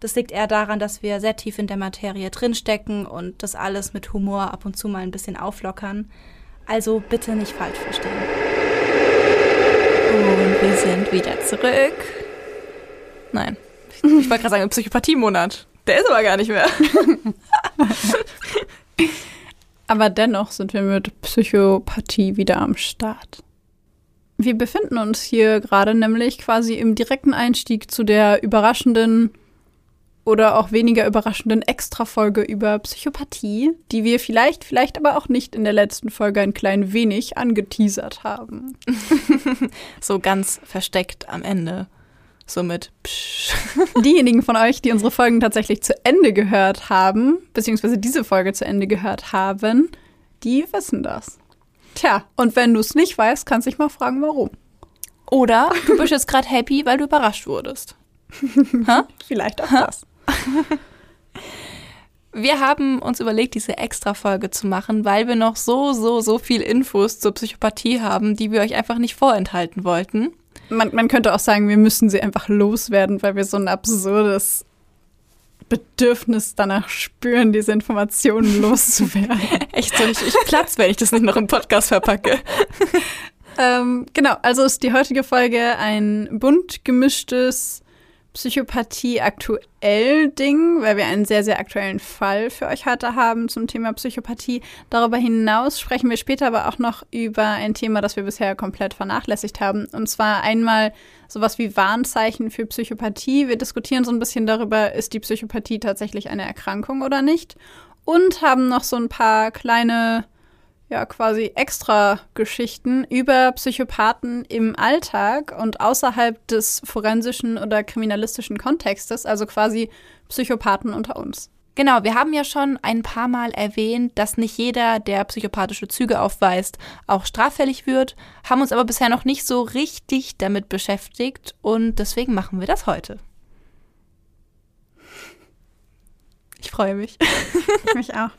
Das liegt eher daran, dass wir sehr tief in der Materie drinstecken und das alles mit Humor ab und zu mal ein bisschen auflockern. Also bitte nicht falsch verstehen. Und wir sind wieder zurück. Nein. Ich, ich wollte gerade sagen, Psychopathie-Monat. Der ist aber gar nicht mehr. aber dennoch sind wir mit Psychopathie wieder am Start. Wir befinden uns hier gerade nämlich quasi im direkten Einstieg zu der überraschenden oder auch weniger überraschenden Extra-Folge über Psychopathie, die wir vielleicht, vielleicht aber auch nicht in der letzten Folge ein klein wenig angeteasert haben. so ganz versteckt am Ende. So mit Psch. Diejenigen von euch, die unsere Folgen tatsächlich zu Ende gehört haben, beziehungsweise diese Folge zu Ende gehört haben, die wissen das. Tja, und wenn du es nicht weißt, kannst du dich mal fragen, warum. Oder du bist jetzt gerade happy, weil du überrascht wurdest. Vielleicht auch das. Wir haben uns überlegt, diese Extra-Folge zu machen, weil wir noch so, so, so viel Infos zur Psychopathie haben, die wir euch einfach nicht vorenthalten wollten. Man, man könnte auch sagen, wir müssen sie einfach loswerden, weil wir so ein absurdes Bedürfnis danach spüren, diese Informationen loszuwerden. Echt so, ich, ich platz, wenn ich das nicht noch im Podcast verpacke. ähm, genau, also ist die heutige Folge ein bunt gemischtes Psychopathie aktuell Ding, weil wir einen sehr, sehr aktuellen Fall für euch heute haben zum Thema Psychopathie. Darüber hinaus sprechen wir später aber auch noch über ein Thema, das wir bisher komplett vernachlässigt haben. Und zwar einmal sowas wie Warnzeichen für Psychopathie. Wir diskutieren so ein bisschen darüber, ist die Psychopathie tatsächlich eine Erkrankung oder nicht. Und haben noch so ein paar kleine ja quasi extra Geschichten über Psychopathen im Alltag und außerhalb des forensischen oder kriminalistischen Kontextes, also quasi Psychopathen unter uns. Genau, wir haben ja schon ein paar Mal erwähnt, dass nicht jeder, der psychopathische Züge aufweist, auch straffällig wird, haben uns aber bisher noch nicht so richtig damit beschäftigt und deswegen machen wir das heute. Ich freue mich. ich mich auch.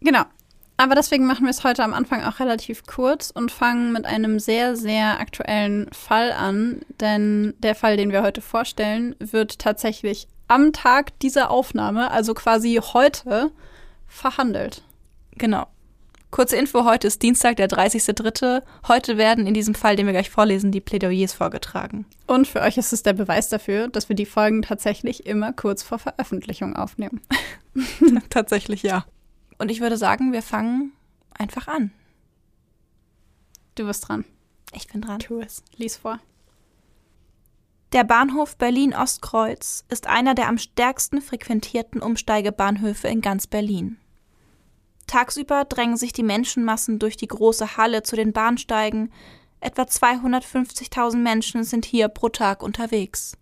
Genau, aber deswegen machen wir es heute am Anfang auch relativ kurz und fangen mit einem sehr, sehr aktuellen Fall an. Denn der Fall, den wir heute vorstellen, wird tatsächlich am Tag dieser Aufnahme, also quasi heute, verhandelt. Genau. Kurze Info, heute ist Dienstag, der 30.3. Heute werden in diesem Fall, den wir gleich vorlesen, die Plädoyers vorgetragen. Und für euch ist es der Beweis dafür, dass wir die Folgen tatsächlich immer kurz vor Veröffentlichung aufnehmen. tatsächlich ja. Und ich würde sagen, wir fangen einfach an. Du bist dran. Ich bin dran. Tu es. Lies vor. Der Bahnhof Berlin-Ostkreuz ist einer der am stärksten frequentierten Umsteigebahnhöfe in ganz Berlin. Tagsüber drängen sich die Menschenmassen durch die große Halle zu den Bahnsteigen. Etwa 250.000 Menschen sind hier pro Tag unterwegs.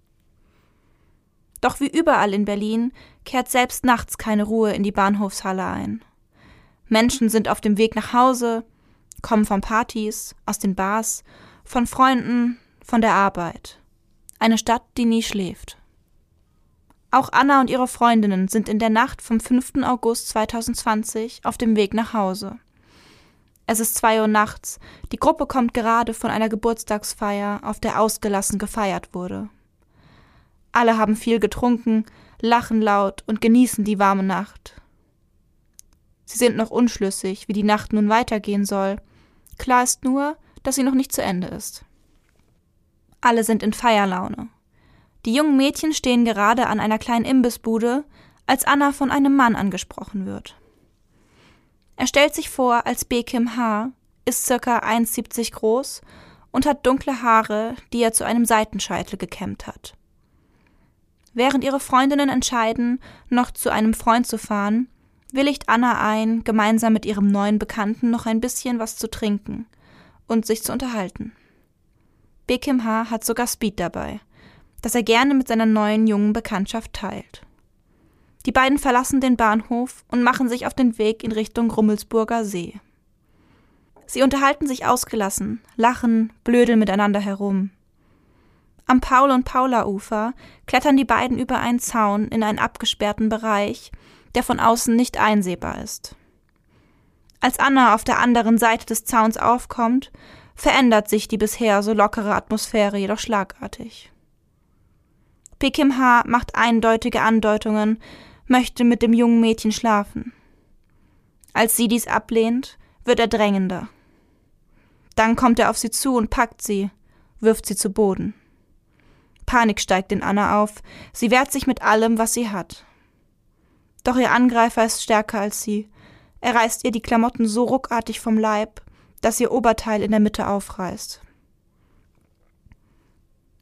Doch wie überall in Berlin kehrt selbst nachts keine Ruhe in die Bahnhofshalle ein. Menschen sind auf dem Weg nach Hause, kommen von Partys, aus den Bars, von Freunden, von der Arbeit. Eine Stadt, die nie schläft. Auch Anna und ihre Freundinnen sind in der Nacht vom 5. August 2020 auf dem Weg nach Hause. Es ist zwei Uhr nachts, die Gruppe kommt gerade von einer Geburtstagsfeier, auf der ausgelassen gefeiert wurde. Alle haben viel getrunken, lachen laut und genießen die warme Nacht. Sie sind noch unschlüssig, wie die Nacht nun weitergehen soll. Klar ist nur, dass sie noch nicht zu Ende ist. Alle sind in Feierlaune. Die jungen Mädchen stehen gerade an einer kleinen Imbissbude, als Anna von einem Mann angesprochen wird. Er stellt sich vor als Bekim H., ist circa 1,70 groß und hat dunkle Haare, die er zu einem Seitenscheitel gekämmt hat. Während ihre Freundinnen entscheiden, noch zu einem Freund zu fahren, willigt Anna ein, gemeinsam mit ihrem neuen Bekannten noch ein bisschen was zu trinken und sich zu unterhalten. Bekim H. hat sogar Speed dabei, das er gerne mit seiner neuen jungen Bekanntschaft teilt. Die beiden verlassen den Bahnhof und machen sich auf den Weg in Richtung Rummelsburger See. Sie unterhalten sich ausgelassen, lachen, blödeln miteinander herum. Am Paul- und Paula-Ufer klettern die beiden über einen Zaun in einen abgesperrten Bereich, der von außen nicht einsehbar ist. Als Anna auf der anderen Seite des Zauns aufkommt, verändert sich die bisher so lockere Atmosphäre jedoch schlagartig. Pekim H. macht eindeutige Andeutungen, möchte mit dem jungen Mädchen schlafen. Als sie dies ablehnt, wird er drängender. Dann kommt er auf sie zu und packt sie, wirft sie zu Boden. Panik steigt in Anna auf, sie wehrt sich mit allem, was sie hat. Doch ihr Angreifer ist stärker als sie. Er reißt ihr die Klamotten so ruckartig vom Leib, dass ihr Oberteil in der Mitte aufreißt.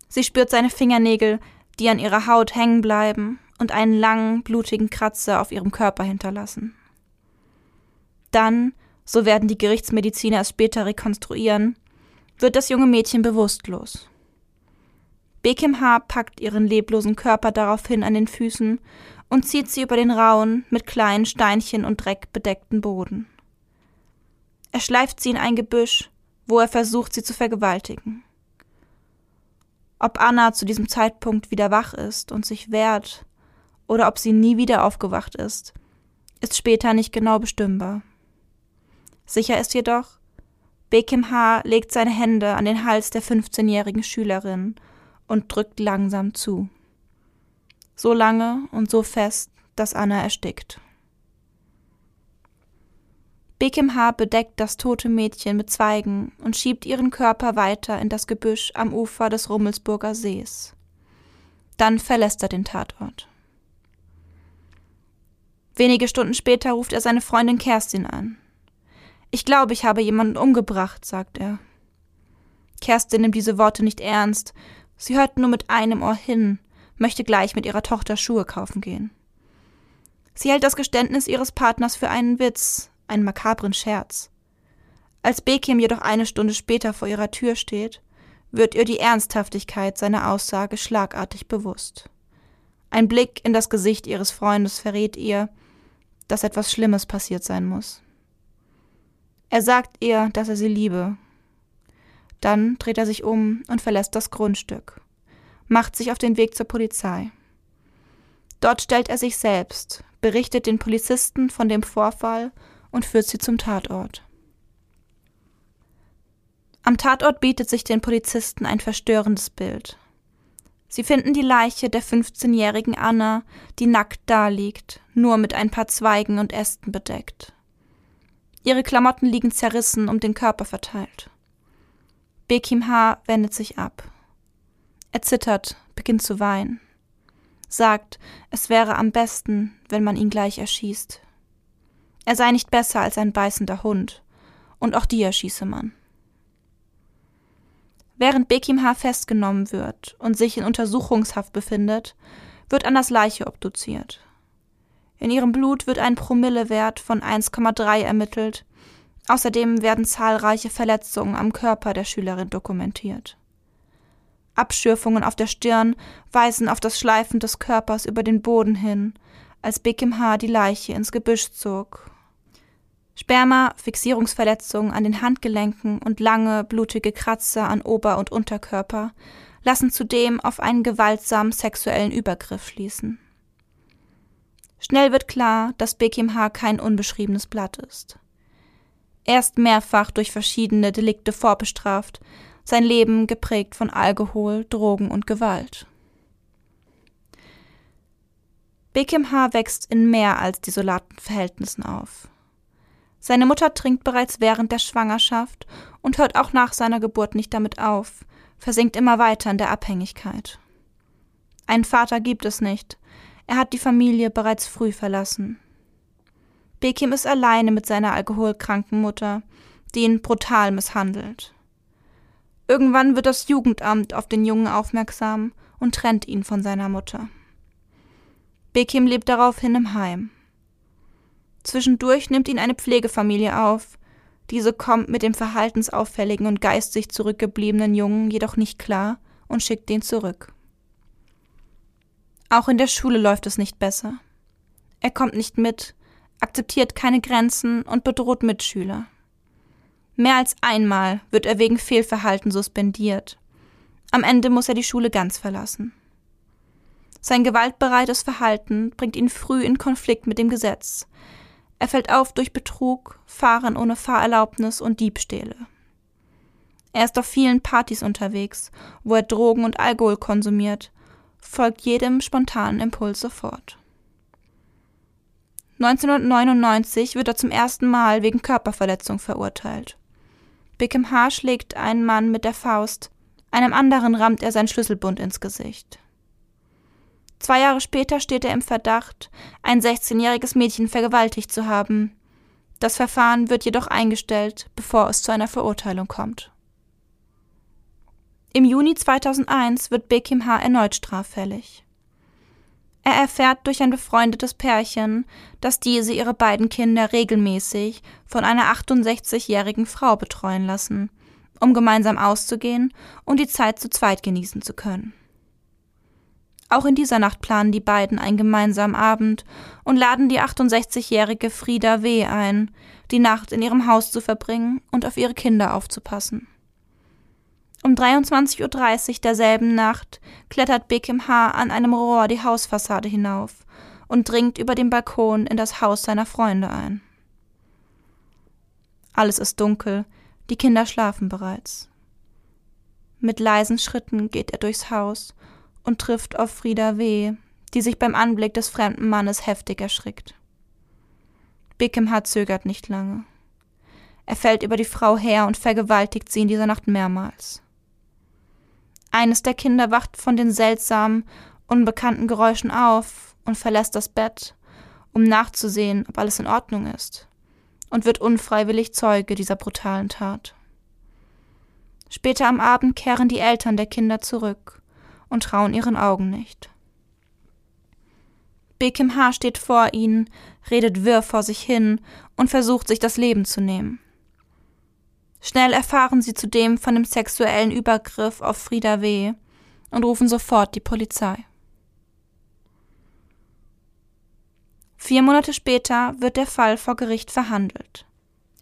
Sie spürt seine Fingernägel, die an ihrer Haut hängen bleiben und einen langen, blutigen Kratzer auf ihrem Körper hinterlassen. Dann so werden die Gerichtsmediziner es später rekonstruieren, wird das junge Mädchen bewusstlos. Bekim H. packt ihren leblosen Körper daraufhin an den Füßen und zieht sie über den rauen, mit kleinen Steinchen und Dreck bedeckten Boden. Er schleift sie in ein Gebüsch, wo er versucht, sie zu vergewaltigen. Ob Anna zu diesem Zeitpunkt wieder wach ist und sich wehrt, oder ob sie nie wieder aufgewacht ist, ist später nicht genau bestimmbar. Sicher ist jedoch, Bekim H. legt seine Hände an den Hals der 15-jährigen Schülerin und drückt langsam zu. So lange und so fest, dass Anna erstickt. Bekim H. bedeckt das tote Mädchen mit Zweigen und schiebt ihren Körper weiter in das Gebüsch am Ufer des Rummelsburger Sees. Dann verlässt er den Tatort. Wenige Stunden später ruft er seine Freundin Kerstin an. Ich glaube, ich habe jemanden umgebracht, sagt er. Kerstin nimmt diese Worte nicht ernst. Sie hört nur mit einem Ohr hin, möchte gleich mit ihrer Tochter Schuhe kaufen gehen. Sie hält das Geständnis ihres Partners für einen Witz, einen makabren Scherz. Als Bekim jedoch eine Stunde später vor ihrer Tür steht, wird ihr die Ernsthaftigkeit seiner Aussage schlagartig bewusst. Ein Blick in das Gesicht ihres Freundes verrät ihr, dass etwas Schlimmes passiert sein muss. Er sagt ihr, dass er sie liebe. Dann dreht er sich um und verlässt das Grundstück, macht sich auf den Weg zur Polizei. Dort stellt er sich selbst, berichtet den Polizisten von dem Vorfall und führt sie zum Tatort. Am Tatort bietet sich den Polizisten ein verstörendes Bild. Sie finden die Leiche der 15-jährigen Anna, die nackt daliegt, nur mit ein paar Zweigen und Ästen bedeckt. Ihre Klamotten liegen zerrissen um den Körper verteilt. Bekim H. wendet sich ab. Er zittert, beginnt zu weinen. Sagt, es wäre am besten, wenn man ihn gleich erschießt. Er sei nicht besser als ein beißender Hund, und auch die erschieße man. Während Bekim H. festgenommen wird und sich in Untersuchungshaft befindet, wird Annas Leiche obduziert. In ihrem Blut wird ein Promillewert von 1,3 ermittelt. Außerdem werden zahlreiche Verletzungen am Körper der Schülerin dokumentiert. Abschürfungen auf der Stirn weisen auf das Schleifen des Körpers über den Boden hin, als Bekim H. die Leiche ins Gebüsch zog. Sperma, Fixierungsverletzungen an den Handgelenken und lange, blutige Kratzer an Ober- und Unterkörper lassen zudem auf einen gewaltsamen sexuellen Übergriff schließen. Schnell wird klar, dass Bekim H. kein unbeschriebenes Blatt ist. Er ist mehrfach durch verschiedene Delikte vorbestraft, sein Leben geprägt von Alkohol, Drogen und Gewalt. Bekim H. wächst in mehr als desolaten Verhältnissen auf. Seine Mutter trinkt bereits während der Schwangerschaft und hört auch nach seiner Geburt nicht damit auf, versinkt immer weiter in der Abhängigkeit. Einen Vater gibt es nicht, er hat die Familie bereits früh verlassen. Bekim ist alleine mit seiner alkoholkranken Mutter, die ihn brutal misshandelt. Irgendwann wird das Jugendamt auf den Jungen aufmerksam und trennt ihn von seiner Mutter. Bekim lebt daraufhin im Heim. Zwischendurch nimmt ihn eine Pflegefamilie auf. Diese kommt mit dem verhaltensauffälligen und geistig zurückgebliebenen Jungen jedoch nicht klar und schickt ihn zurück. Auch in der Schule läuft es nicht besser. Er kommt nicht mit, akzeptiert keine Grenzen und bedroht Mitschüler. Mehr als einmal wird er wegen Fehlverhalten suspendiert. Am Ende muss er die Schule ganz verlassen. Sein gewaltbereites Verhalten bringt ihn früh in Konflikt mit dem Gesetz. Er fällt auf durch Betrug, Fahren ohne Fahrerlaubnis und Diebstähle. Er ist auf vielen Partys unterwegs, wo er Drogen und Alkohol konsumiert, folgt jedem spontanen Impuls sofort. 1999 wird er zum ersten Mal wegen Körperverletzung verurteilt. Bickham H. schlägt einen Mann mit der Faust, einem anderen rammt er sein Schlüsselbund ins Gesicht. Zwei Jahre später steht er im Verdacht, ein 16-jähriges Mädchen vergewaltigt zu haben. Das Verfahren wird jedoch eingestellt, bevor es zu einer Verurteilung kommt. Im Juni 2001 wird Bekim H. erneut straffällig. Er erfährt durch ein befreundetes Pärchen, dass diese ihre beiden Kinder regelmäßig von einer 68-jährigen Frau betreuen lassen, um gemeinsam auszugehen und die Zeit zu zweit genießen zu können. Auch in dieser Nacht planen die beiden einen gemeinsamen Abend und laden die 68-jährige Frieda W. ein, die Nacht in ihrem Haus zu verbringen und auf ihre Kinder aufzupassen. Um 23.30 Uhr derselben Nacht klettert Beckham H. an einem Rohr die Hausfassade hinauf und dringt über den Balkon in das Haus seiner Freunde ein. Alles ist dunkel, die Kinder schlafen bereits. Mit leisen Schritten geht er durchs Haus und trifft auf Frieda W., die sich beim Anblick des fremden Mannes heftig erschrickt. Bickham zögert nicht lange. Er fällt über die Frau her und vergewaltigt sie in dieser Nacht mehrmals. Eines der Kinder wacht von den seltsamen, unbekannten Geräuschen auf und verlässt das Bett, um nachzusehen, ob alles in Ordnung ist, und wird unfreiwillig Zeuge dieser brutalen Tat. Später am Abend kehren die Eltern der Kinder zurück und trauen ihren Augen nicht. Bekim H. steht vor ihnen, redet wirr vor sich hin und versucht sich das Leben zu nehmen. Schnell erfahren sie zudem von dem sexuellen Übergriff auf Frieda W. und rufen sofort die Polizei. Vier Monate später wird der Fall vor Gericht verhandelt.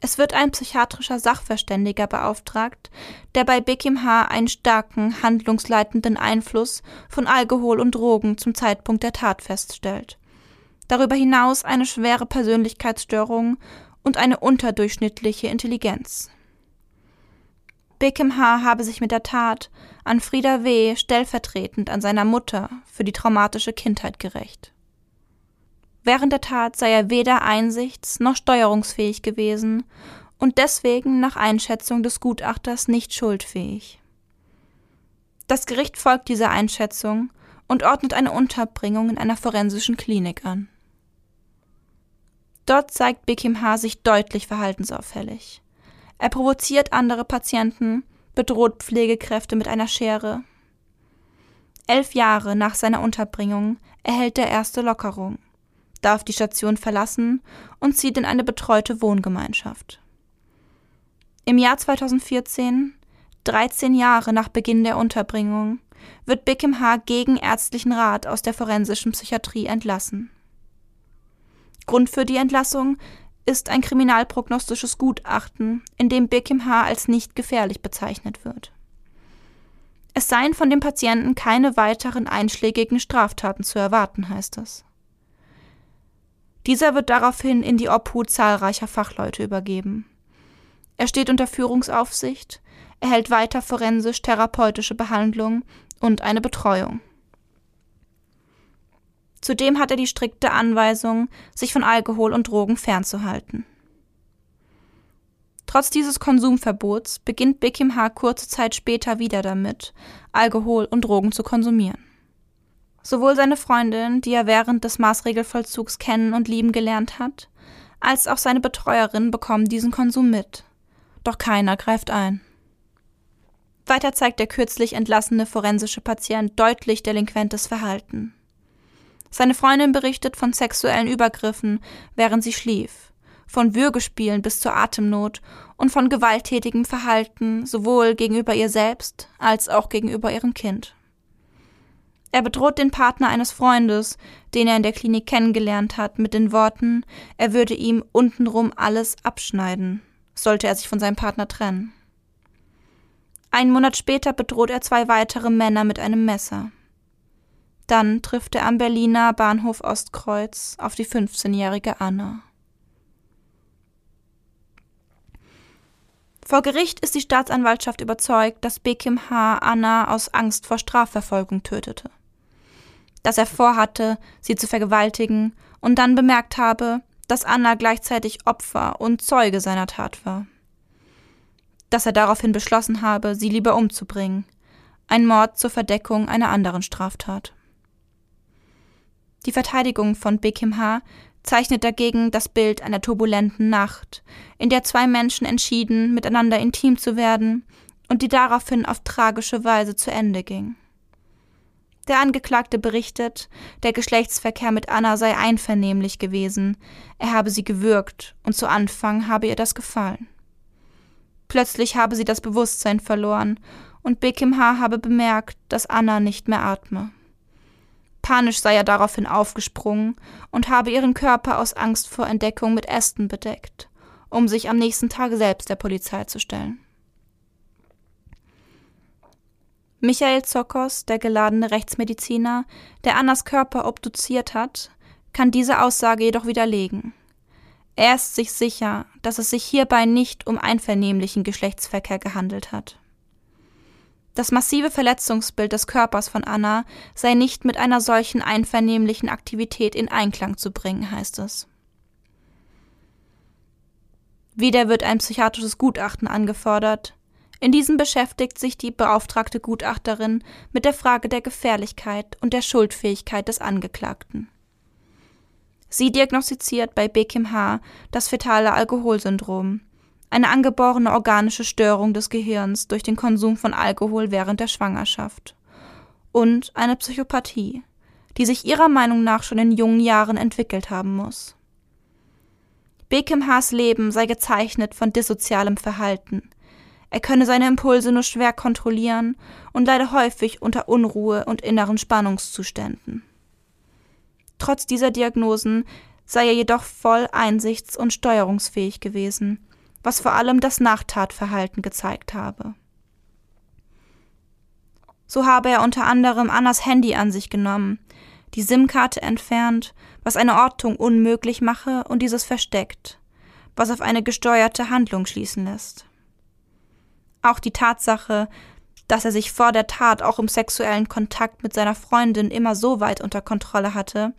Es wird ein psychiatrischer Sachverständiger beauftragt, der bei Bekim H. einen starken, handlungsleitenden Einfluss von Alkohol und Drogen zum Zeitpunkt der Tat feststellt. Darüber hinaus eine schwere Persönlichkeitsstörung und eine unterdurchschnittliche Intelligenz. Beckham H. habe sich mit der Tat an Frieda W. stellvertretend an seiner Mutter für die traumatische Kindheit gerecht. Während der Tat sei er weder einsichts- noch steuerungsfähig gewesen und deswegen nach Einschätzung des Gutachters nicht schuldfähig. Das Gericht folgt dieser Einschätzung und ordnet eine Unterbringung in einer forensischen Klinik an. Dort zeigt Bekim H. sich deutlich verhaltensauffällig. Er provoziert andere Patienten, bedroht Pflegekräfte mit einer Schere. Elf Jahre nach seiner Unterbringung erhält er erste Lockerung, darf die Station verlassen und zieht in eine betreute Wohngemeinschaft. Im Jahr 2014, 13 Jahre nach Beginn der Unterbringung, wird Bickham H. gegen ärztlichen Rat aus der forensischen Psychiatrie entlassen. Grund für die Entlassung ist ein kriminalprognostisches Gutachten, in dem Beckham H. als nicht gefährlich bezeichnet wird. Es seien von dem Patienten keine weiteren einschlägigen Straftaten zu erwarten, heißt es. Dieser wird daraufhin in die Obhut zahlreicher Fachleute übergeben. Er steht unter Führungsaufsicht, erhält weiter forensisch-therapeutische Behandlung und eine Betreuung. Zudem hat er die strikte Anweisung, sich von Alkohol und Drogen fernzuhalten. Trotz dieses Konsumverbots beginnt Beckham H. kurze Zeit später wieder damit, Alkohol und Drogen zu konsumieren. Sowohl seine Freundin, die er während des Maßregelvollzugs kennen und lieben gelernt hat, als auch seine Betreuerin bekommen diesen Konsum mit. Doch keiner greift ein. Weiter zeigt der kürzlich entlassene forensische Patient deutlich delinquentes Verhalten. Seine Freundin berichtet von sexuellen Übergriffen, während sie schlief, von Würgespielen bis zur Atemnot und von gewalttätigem Verhalten sowohl gegenüber ihr selbst als auch gegenüber ihrem Kind. Er bedroht den Partner eines Freundes, den er in der Klinik kennengelernt hat, mit den Worten, er würde ihm untenrum alles abschneiden, sollte er sich von seinem Partner trennen. Einen Monat später bedroht er zwei weitere Männer mit einem Messer. Dann trifft er am Berliner Bahnhof Ostkreuz auf die 15-jährige Anna. Vor Gericht ist die Staatsanwaltschaft überzeugt, dass Bekim H. Anna aus Angst vor Strafverfolgung tötete. Dass er vorhatte, sie zu vergewaltigen und dann bemerkt habe, dass Anna gleichzeitig Opfer und Zeuge seiner Tat war dass er daraufhin beschlossen habe, sie lieber umzubringen. Ein Mord zur Verdeckung einer anderen Straftat. Die Verteidigung von Bekim H. zeichnet dagegen das Bild einer turbulenten Nacht, in der zwei Menschen entschieden, miteinander intim zu werden und die daraufhin auf tragische Weise zu Ende ging. Der Angeklagte berichtet, der Geschlechtsverkehr mit Anna sei einvernehmlich gewesen, er habe sie gewürgt und zu Anfang habe ihr das gefallen. Plötzlich habe sie das Bewusstsein verloren und Bekim H. habe bemerkt, dass Anna nicht mehr atme. Panisch sei er daraufhin aufgesprungen und habe ihren Körper aus Angst vor Entdeckung mit Ästen bedeckt, um sich am nächsten Tag selbst der Polizei zu stellen. Michael Zokos, der geladene Rechtsmediziner, der Annas Körper obduziert hat, kann diese Aussage jedoch widerlegen. Er ist sich sicher, dass es sich hierbei nicht um einvernehmlichen Geschlechtsverkehr gehandelt hat. Das massive Verletzungsbild des Körpers von Anna sei nicht mit einer solchen einvernehmlichen Aktivität in Einklang zu bringen, heißt es. Wieder wird ein psychiatrisches Gutachten angefordert. In diesem beschäftigt sich die beauftragte Gutachterin mit der Frage der Gefährlichkeit und der Schuldfähigkeit des Angeklagten. Sie diagnostiziert bei Bekim H. das fetale Alkoholsyndrom, eine angeborene organische Störung des Gehirns durch den Konsum von Alkohol während der Schwangerschaft und eine Psychopathie, die sich ihrer Meinung nach schon in jungen Jahren entwickelt haben muss. Bekim H.s Leben sei gezeichnet von dissozialem Verhalten. Er könne seine Impulse nur schwer kontrollieren und leide häufig unter Unruhe und inneren Spannungszuständen. Trotz dieser Diagnosen sei er jedoch voll einsichts- und steuerungsfähig gewesen, was vor allem das Nachtatverhalten gezeigt habe. So habe er unter anderem Annas Handy an sich genommen, die SIM-Karte entfernt, was eine Ortung unmöglich mache und dieses versteckt, was auf eine gesteuerte Handlung schließen lässt. Auch die Tatsache, dass er sich vor der Tat auch im sexuellen Kontakt mit seiner Freundin immer so weit unter Kontrolle hatte,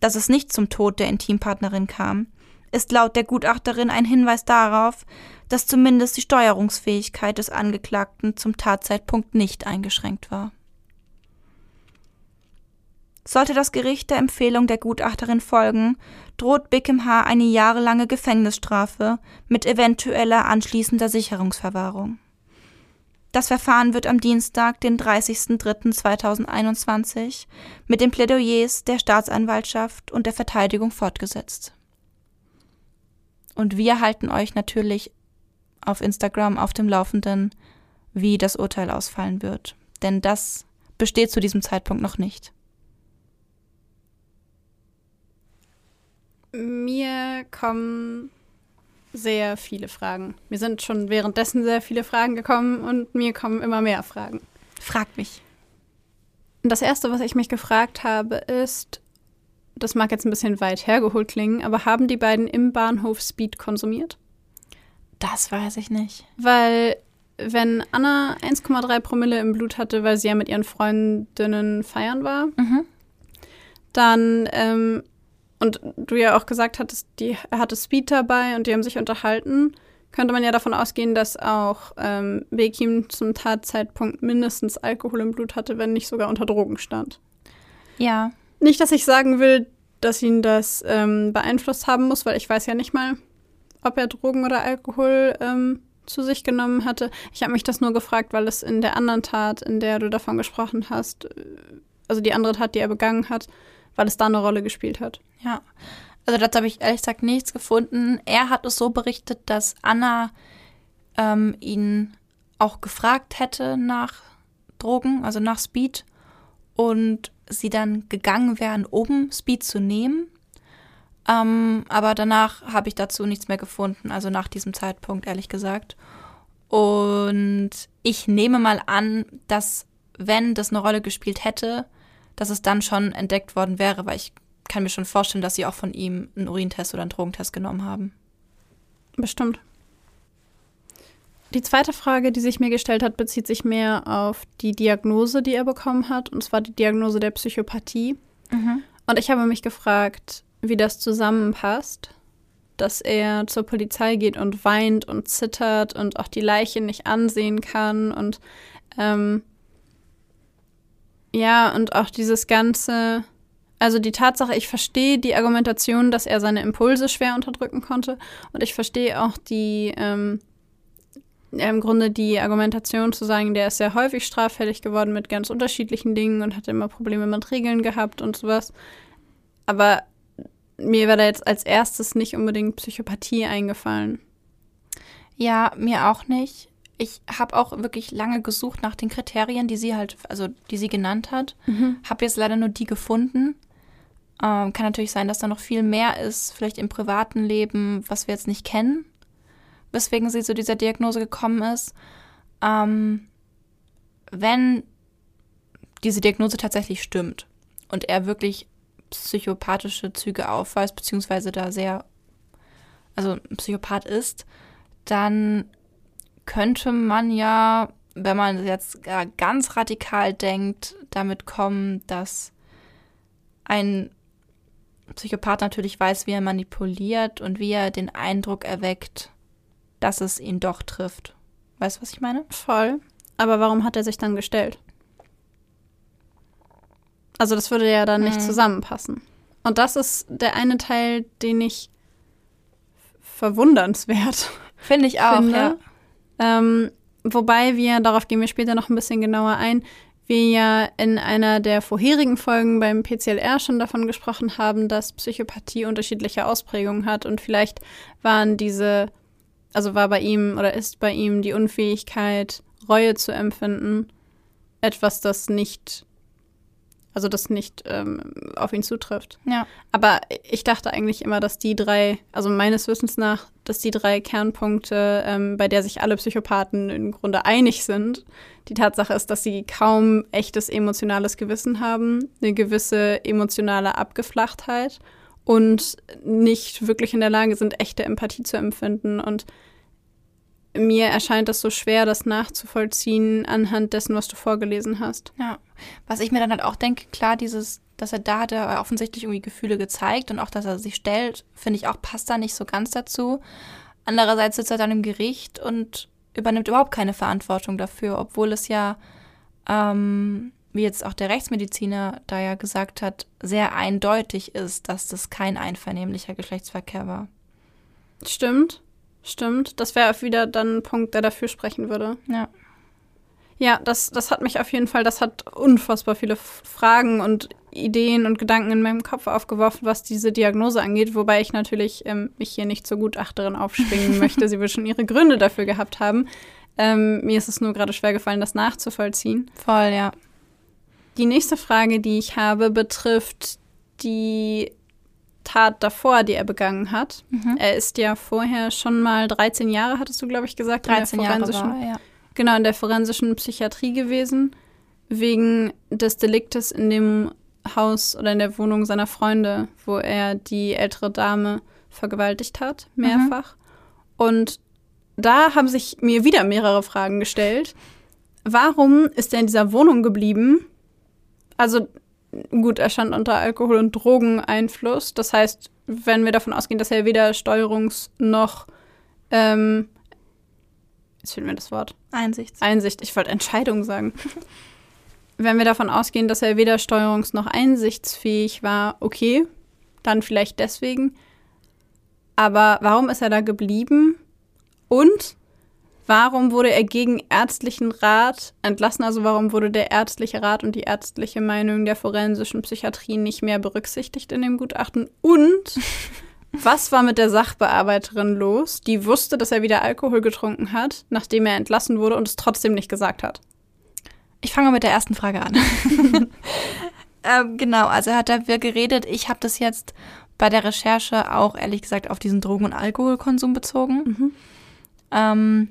dass es nicht zum Tod der Intimpartnerin kam, ist laut der Gutachterin ein Hinweis darauf, dass zumindest die Steuerungsfähigkeit des Angeklagten zum Tatzeitpunkt nicht eingeschränkt war. Sollte das Gericht der Empfehlung der Gutachterin folgen, droht Bickham H. eine jahrelange Gefängnisstrafe mit eventueller anschließender Sicherungsverwahrung. Das Verfahren wird am Dienstag, den 30.03.2021, mit den Plädoyers der Staatsanwaltschaft und der Verteidigung fortgesetzt. Und wir halten euch natürlich auf Instagram auf dem Laufenden, wie das Urteil ausfallen wird. Denn das besteht zu diesem Zeitpunkt noch nicht. Mir kommen sehr viele Fragen. Mir sind schon währenddessen sehr viele Fragen gekommen und mir kommen immer mehr Fragen. Frag mich. Das erste, was ich mich gefragt habe, ist, das mag jetzt ein bisschen weit hergeholt klingen, aber haben die beiden im Bahnhof Speed konsumiert? Das weiß ich nicht. Weil, wenn Anna 1,3 Promille im Blut hatte, weil sie ja mit ihren Freundinnen feiern war, mhm. dann ähm, und du ja auch gesagt hattest, die, er hatte Speed dabei und die haben sich unterhalten, könnte man ja davon ausgehen, dass auch ähm, Bekim zum Tatzeitpunkt mindestens Alkohol im Blut hatte, wenn nicht sogar unter Drogen stand. Ja. Nicht, dass ich sagen will, dass ihn das ähm, beeinflusst haben muss, weil ich weiß ja nicht mal, ob er Drogen oder Alkohol ähm, zu sich genommen hatte. Ich habe mich das nur gefragt, weil es in der anderen Tat, in der du davon gesprochen hast, äh, also die andere Tat, die er begangen hat, weil es da eine Rolle gespielt hat. Ja, also dazu habe ich ehrlich gesagt nichts gefunden. Er hat es so berichtet, dass Anna ähm, ihn auch gefragt hätte nach Drogen, also nach Speed, und sie dann gegangen wären, um Speed zu nehmen. Ähm, aber danach habe ich dazu nichts mehr gefunden, also nach diesem Zeitpunkt, ehrlich gesagt. Und ich nehme mal an, dass wenn das eine Rolle gespielt hätte, dass es dann schon entdeckt worden wäre, weil ich kann mir schon vorstellen, dass sie auch von ihm einen Urintest oder einen Drogentest genommen haben. Bestimmt. Die zweite Frage, die sich mir gestellt hat, bezieht sich mehr auf die Diagnose, die er bekommen hat, und zwar die Diagnose der Psychopathie. Mhm. Und ich habe mich gefragt, wie das zusammenpasst, dass er zur Polizei geht und weint und zittert und auch die Leiche nicht ansehen kann und ähm, ja, und auch dieses ganze, also die Tatsache, ich verstehe die Argumentation, dass er seine Impulse schwer unterdrücken konnte und ich verstehe auch die, ähm, im Grunde die Argumentation zu sagen, der ist sehr häufig straffällig geworden mit ganz unterschiedlichen Dingen und hat immer Probleme mit Regeln gehabt und sowas. Aber mir war da jetzt als erstes nicht unbedingt Psychopathie eingefallen. Ja, mir auch nicht. Ich habe auch wirklich lange gesucht nach den Kriterien, die sie halt, also die sie genannt hat. Mhm. Habe jetzt leider nur die gefunden. Ähm, kann natürlich sein, dass da noch viel mehr ist, vielleicht im privaten Leben, was wir jetzt nicht kennen weswegen sie zu dieser Diagnose gekommen ist. Ähm, wenn diese Diagnose tatsächlich stimmt und er wirklich psychopathische Züge aufweist, beziehungsweise da sehr, also ein Psychopath ist, dann könnte man ja, wenn man jetzt ganz radikal denkt, damit kommen, dass ein Psychopath natürlich weiß, wie er manipuliert und wie er den Eindruck erweckt, dass es ihn doch trifft. Weißt du, was ich meine? Voll. Aber warum hat er sich dann gestellt? Also das würde ja dann nicht hm. zusammenpassen. Und das ist der eine Teil, den ich verwundernswert finde ich auch. Finde. Ja. Ähm, wobei wir, darauf gehen wir später noch ein bisschen genauer ein, wir ja in einer der vorherigen Folgen beim PCLR schon davon gesprochen haben, dass Psychopathie unterschiedliche Ausprägungen hat und vielleicht waren diese also war bei ihm oder ist bei ihm die Unfähigkeit, Reue zu empfinden, etwas, das nicht, also das nicht ähm, auf ihn zutrifft. Ja. Aber ich dachte eigentlich immer, dass die drei, also meines Wissens nach, dass die drei Kernpunkte, ähm, bei der sich alle Psychopathen im Grunde einig sind, die Tatsache ist, dass sie kaum echtes emotionales Gewissen haben, eine gewisse emotionale Abgeflachtheit und nicht wirklich in der Lage sind, echte Empathie zu empfinden. Und mir erscheint das so schwer, das nachzuvollziehen anhand dessen, was du vorgelesen hast. Ja, was ich mir dann halt auch denke, klar, dieses, dass er da hat er offensichtlich irgendwie Gefühle gezeigt und auch, dass er sich stellt, finde ich auch, passt da nicht so ganz dazu. Andererseits sitzt er dann im Gericht und übernimmt überhaupt keine Verantwortung dafür, obwohl es ja ähm, wie jetzt auch der Rechtsmediziner da ja gesagt hat, sehr eindeutig ist, dass das kein einvernehmlicher Geschlechtsverkehr war. Stimmt, stimmt. Das wäre wieder dann ein Punkt, der dafür sprechen würde. Ja. Ja, das, das hat mich auf jeden Fall, das hat unfassbar viele Fragen und Ideen und Gedanken in meinem Kopf aufgeworfen, was diese Diagnose angeht, wobei ich natürlich ähm, mich hier nicht zur Gutachterin aufschwingen möchte. Sie wird schon ihre Gründe dafür gehabt haben. Ähm, mir ist es nur gerade schwer gefallen, das nachzuvollziehen. Voll, ja. Die nächste Frage, die ich habe, betrifft die Tat davor, die er begangen hat. Mhm. Er ist ja vorher schon mal 13 Jahre, hattest du, glaube ich, gesagt, 13 in der forensischen, Jahre war, ja. genau, in der forensischen Psychiatrie gewesen, wegen des Deliktes in dem Haus oder in der Wohnung seiner Freunde, wo er die ältere Dame vergewaltigt hat, mehrfach. Mhm. Und da haben sich mir wieder mehrere Fragen gestellt. Warum ist er in dieser Wohnung geblieben? Also gut, er stand unter Alkohol- und Drogeneinfluss. Das heißt, wenn wir davon ausgehen, dass er weder Steuerungs- noch ähm, jetzt fehlt mir das Wort. Einsicht. Einsicht. Ich wollte Entscheidung sagen. wenn wir davon ausgehen, dass er weder steuerungs- noch einsichtsfähig war, okay, dann vielleicht deswegen. Aber warum ist er da geblieben? Und warum wurde er gegen ärztlichen Rat entlassen? Also warum wurde der ärztliche Rat und die ärztliche Meinung der forensischen Psychiatrie nicht mehr berücksichtigt in dem Gutachten? Und was war mit der Sachbearbeiterin los, die wusste, dass er wieder Alkohol getrunken hat, nachdem er entlassen wurde und es trotzdem nicht gesagt hat? Ich fange mit der ersten Frage an. ähm, genau, also er hat da geredet. Ich habe das jetzt bei der Recherche auch ehrlich gesagt auf diesen Drogen- und Alkoholkonsum bezogen. Mhm. Ähm,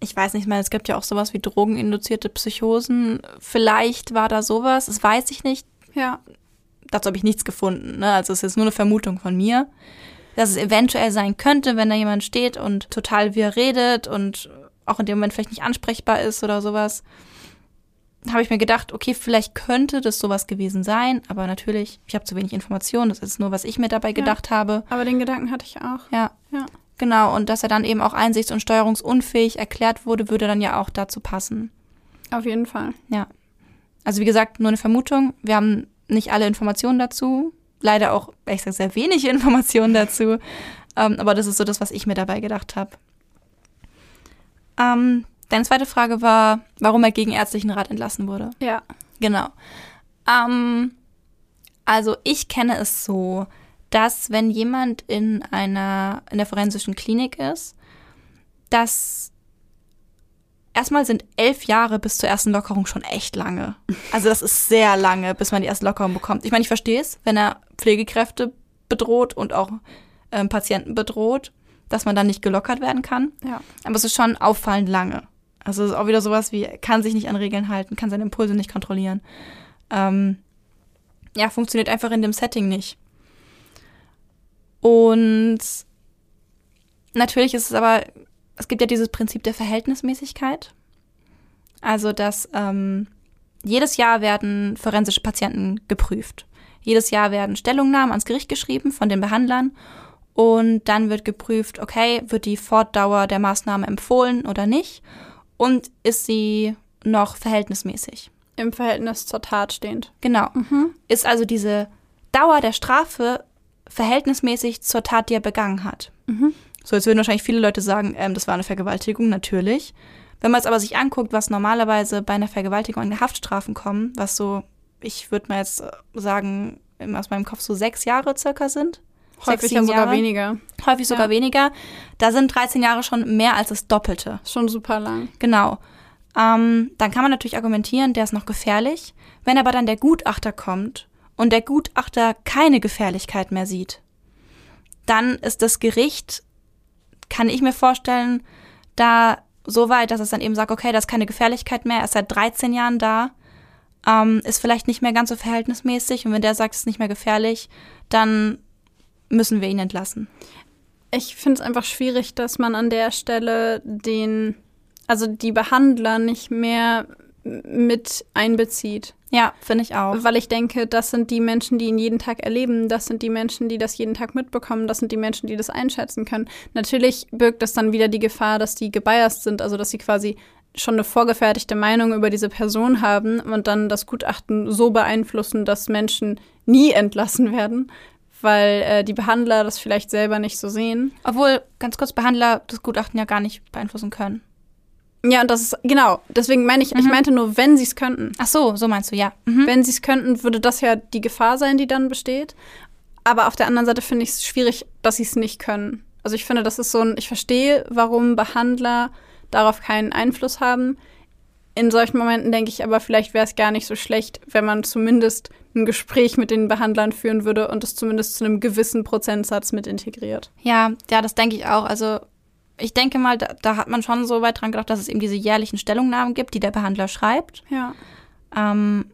ich weiß nicht mal, es gibt ja auch sowas wie drogeninduzierte Psychosen. Vielleicht war da sowas, das weiß ich nicht. Ja. Dazu habe ich nichts gefunden. Ne? Also es ist nur eine Vermutung von mir, dass es eventuell sein könnte, wenn da jemand steht und total wir redet und auch in dem Moment vielleicht nicht ansprechbar ist oder sowas, habe ich mir gedacht, okay, vielleicht könnte das sowas gewesen sein, aber natürlich, ich habe zu wenig Informationen, das ist nur, was ich mir dabei gedacht ja, habe. Aber den Gedanken hatte ich auch. Ja. Ja. Genau, und dass er dann eben auch einsichts- und steuerungsunfähig erklärt wurde, würde dann ja auch dazu passen. Auf jeden Fall. Ja. Also wie gesagt, nur eine Vermutung. Wir haben nicht alle Informationen dazu. Leider auch, ehrlich gesagt, sehr wenige Informationen dazu. Ähm, aber das ist so das, was ich mir dabei gedacht habe. Ähm, deine zweite Frage war, warum er gegen ärztlichen Rat entlassen wurde. Ja. Genau. Ähm, also ich kenne es so, dass wenn jemand in einer in der forensischen Klinik ist, dass erstmal sind elf Jahre bis zur ersten Lockerung schon echt lange. Also das ist sehr lange, bis man die erste Lockerung bekommt. Ich meine, ich verstehe es, wenn er Pflegekräfte bedroht und auch ähm, Patienten bedroht dass man dann nicht gelockert werden kann. Ja. Aber es ist schon auffallend lange. Also es ist auch wieder sowas wie, kann sich nicht an Regeln halten, kann seine Impulse nicht kontrollieren. Ähm, ja, funktioniert einfach in dem Setting nicht. Und natürlich ist es aber, es gibt ja dieses Prinzip der Verhältnismäßigkeit. Also, dass ähm, jedes Jahr werden forensische Patienten geprüft. Jedes Jahr werden Stellungnahmen ans Gericht geschrieben von den Behandlern und dann wird geprüft, okay, wird die Fortdauer der Maßnahme empfohlen oder nicht? Und ist sie noch verhältnismäßig? Im Verhältnis zur Tat stehend. Genau. Mhm. Ist also diese Dauer der Strafe verhältnismäßig zur Tat, die er begangen hat. Mhm. So, jetzt würden wahrscheinlich viele Leute sagen, ähm, das war eine Vergewaltigung, natürlich. Wenn man es aber sich anguckt, was normalerweise bei einer Vergewaltigung an Haftstrafen kommen, was so, ich würde mal jetzt sagen, aus meinem Kopf so sechs Jahre circa sind, Häufig sogar weniger. Häufig sogar ja. weniger. Da sind 13 Jahre schon mehr als das Doppelte. Schon super lang. Genau. Ähm, dann kann man natürlich argumentieren, der ist noch gefährlich. Wenn aber dann der Gutachter kommt und der Gutachter keine Gefährlichkeit mehr sieht, dann ist das Gericht, kann ich mir vorstellen, da so weit, dass es dann eben sagt, okay, da ist keine Gefährlichkeit mehr, er ist seit 13 Jahren da, ähm, ist vielleicht nicht mehr ganz so verhältnismäßig und wenn der sagt, es ist nicht mehr gefährlich, dann müssen wir ihn entlassen. Ich finde es einfach schwierig, dass man an der Stelle den, also die Behandler nicht mehr mit einbezieht. Ja, finde ich auch. Weil ich denke, das sind die Menschen, die ihn jeden Tag erleben, das sind die Menschen, die das jeden Tag mitbekommen, das sind die Menschen, die das einschätzen können. Natürlich birgt das dann wieder die Gefahr, dass die gebiased sind, also dass sie quasi schon eine vorgefertigte Meinung über diese Person haben und dann das Gutachten so beeinflussen, dass Menschen nie entlassen werden, weil äh, die Behandler das vielleicht selber nicht so sehen. Obwohl, ganz kurz, Behandler das Gutachten ja gar nicht beeinflussen können. Ja, und das ist, genau, deswegen meine ich, mhm. ich meinte nur, wenn sie es könnten. Ach so, so meinst du, ja. Mhm. Wenn sie es könnten, würde das ja die Gefahr sein, die dann besteht. Aber auf der anderen Seite finde ich es schwierig, dass sie es nicht können. Also ich finde, das ist so ein, ich verstehe, warum Behandler darauf keinen Einfluss haben. In solchen Momenten denke ich aber, vielleicht wäre es gar nicht so schlecht, wenn man zumindest ein Gespräch mit den Behandlern führen würde und es zumindest zu einem gewissen Prozentsatz mit integriert. Ja, ja, das denke ich auch. Also ich denke mal, da, da, hat man schon so weit dran gedacht, dass es eben diese jährlichen Stellungnahmen gibt, die der Behandler schreibt. Ja. Ähm,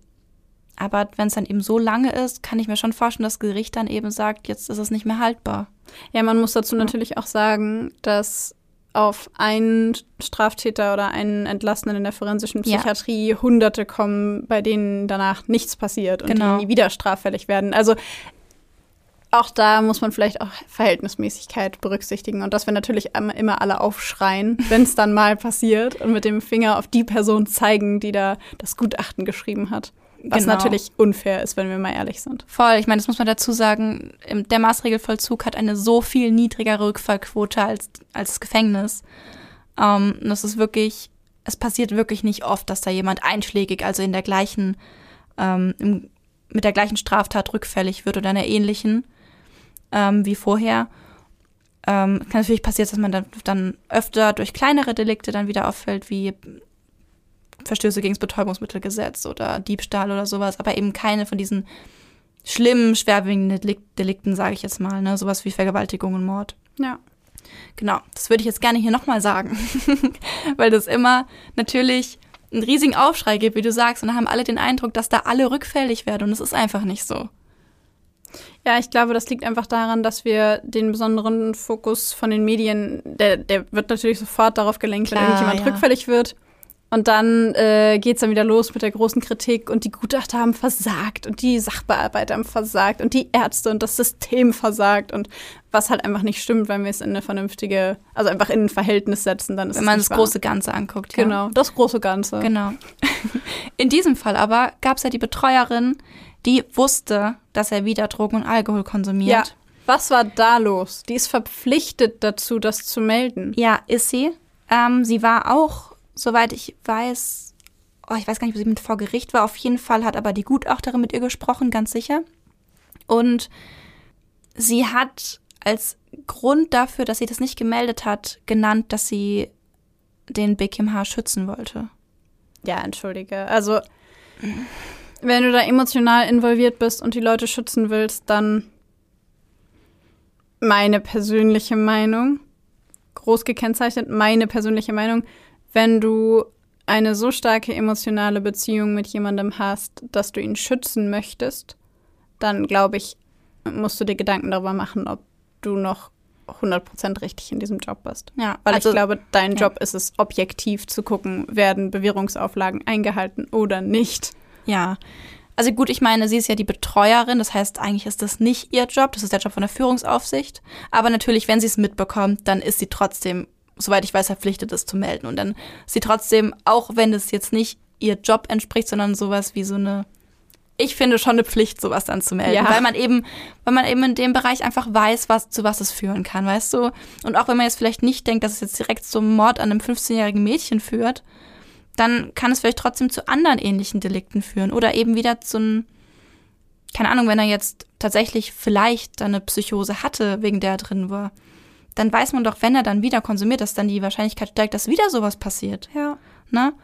aber wenn es dann eben so lange ist, kann ich mir schon vorstellen, dass das Gericht dann eben sagt, jetzt ist es nicht mehr haltbar. Ja, man muss dazu ja. natürlich auch sagen, dass auf einen Straftäter oder einen Entlassenen in der forensischen Psychiatrie ja. Hunderte kommen, bei denen danach nichts passiert und genau. die nie wieder straffällig werden. Also auch da muss man vielleicht auch Verhältnismäßigkeit berücksichtigen und dass wir natürlich immer alle aufschreien, wenn es dann mal passiert und mit dem Finger auf die Person zeigen, die da das Gutachten geschrieben hat. Was Genau. natürlich unfair ist, wenn wir mal ehrlich sind. Voll, ich meine, das muss man dazu sagen, der Maßregelvollzug hat eine so viel niedrigere Rückfallquote als, als das Gefängnis. Ähm, und das ist wirklich, es passiert wirklich nicht oft, dass da jemand einschlägig, also in der gleichen, ähm, im, mit der gleichen Straftat rückfällig wird oder einer ähnlichen ähm, wie vorher. Ähm, kann natürlich passieren, dass man dann, dann öfter durch kleinere Delikte dann wieder auffällt, wie Verstöße gegen das Betäubungsmittelgesetz oder Diebstahl oder sowas, aber eben keine von diesen schlimmen, schwerwiegenden Delik- Delikten, sage ich jetzt mal, ne? sowas wie Vergewaltigung und Mord. Ja. Genau, das würde ich jetzt gerne hier nochmal sagen, weil das immer natürlich einen riesigen Aufschrei gibt, wie du sagst, und dann haben alle den Eindruck, dass da alle rückfällig werden und es ist einfach nicht so. Ja, ich glaube, das liegt einfach daran, dass wir den besonderen Fokus von den Medien, der, der wird natürlich sofort darauf gelenkt, wenn Klar, irgendjemand ja. rückfällig wird. Und dann äh, geht es dann wieder los mit der großen Kritik und die Gutachter haben versagt und die Sachbearbeiter haben versagt und die Ärzte und das System versagt und was halt einfach nicht stimmt, wenn wir es in eine vernünftige, also einfach in ein Verhältnis setzen, dann ist Wenn es man nicht das wahr. große Ganze anguckt. Ja. Genau, das große Ganze. Genau. In diesem Fall aber gab es ja die Betreuerin, die wusste, dass er wieder Drogen und Alkohol Ja. konsumiert. Was war da los? Die ist verpflichtet dazu, das zu melden. Ja, ist sie. Ähm, sie war auch, soweit ich weiß, oh, ich weiß gar nicht, ob sie mit vor Gericht war. Auf jeden Fall hat aber die Gutachterin mit ihr gesprochen, ganz sicher. Und sie hat als Grund dafür, dass sie das nicht gemeldet hat, genannt, dass sie den BKMH schützen wollte. Ja, entschuldige. Also, wenn du da emotional involviert bist und die Leute schützen willst, dann meine persönliche Meinung, groß gekennzeichnet, meine persönliche Meinung, wenn du eine so starke emotionale Beziehung mit jemandem hast, dass du ihn schützen möchtest, dann glaube ich, musst du dir Gedanken darüber machen, ob du noch 100% richtig in diesem Job bist. Ja, Weil also, ich glaube, dein ja. Job ist es, objektiv zu gucken, werden Bewährungsauflagen eingehalten oder nicht. Ja. Also gut, ich meine, sie ist ja die Betreuerin, das heißt, eigentlich ist das nicht ihr Job, das ist der Job von der Führungsaufsicht. Aber natürlich, wenn sie es mitbekommt, dann ist sie trotzdem, soweit ich weiß, verpflichtet, es zu melden. Und dann ist sie trotzdem, auch wenn es jetzt nicht ihr Job entspricht, sondern sowas wie so eine, ich finde schon eine Pflicht, sowas dann zu melden. Ja. Weil man eben, weil man eben in dem Bereich einfach weiß, was, zu was es führen kann, weißt du? Und auch wenn man jetzt vielleicht nicht denkt, dass es jetzt direkt zum Mord an einem 15-jährigen Mädchen führt, dann kann es vielleicht trotzdem zu anderen ähnlichen Delikten führen oder eben wieder zu einem, keine Ahnung, wenn er jetzt tatsächlich vielleicht eine Psychose hatte, wegen der er drin war, dann weiß man doch, wenn er dann wieder konsumiert, dass dann die Wahrscheinlichkeit steigt, dass wieder sowas passiert. Ja. Ne?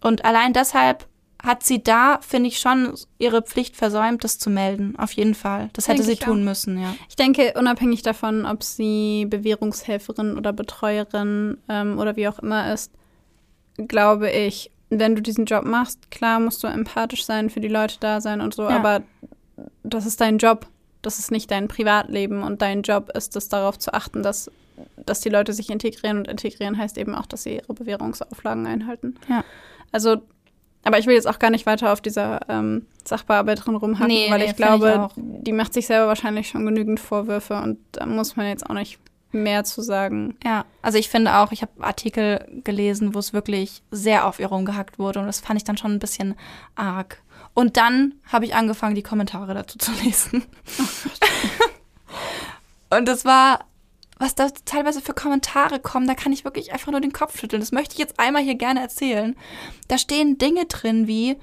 Und allein deshalb hat sie da, finde ich, schon ihre Pflicht versäumt, das zu melden. Auf jeden Fall. Das hätte Denke sie tun auch. müssen, ja. Ich denke, unabhängig davon, ob sie Bewährungshelferin oder Betreuerin ähm, oder wie auch immer ist, glaube ich, wenn du diesen Job machst, klar musst du empathisch sein, für die Leute da sein und so, Ja. aber das ist dein Job. Das ist nicht dein Privatleben und dein Job ist es, darauf zu achten, dass, dass die Leute sich integrieren und integrieren heißt eben auch, dass sie ihre Bewährungsauflagen einhalten. Ja. Also, aber ich will jetzt auch gar nicht weiter auf dieser ähm, Sachbearbeiterin rumhacken, Nee, weil ich ich glaube, auch. die macht sich selber wahrscheinlich schon genügend Vorwürfe und da muss man jetzt auch nicht mehr zu sagen. Ja, also ich finde auch, ich habe Artikel gelesen, wo es wirklich sehr auf ihr rumgehackt wurde und das fand ich dann schon ein bisschen arg. Und dann habe ich angefangen, die Kommentare dazu zu lesen. und das war, was da teilweise für Kommentare kommen, da kann ich wirklich einfach nur den Kopf schütteln. Das möchte ich jetzt einmal hier gerne erzählen. Da stehen Dinge drin wie,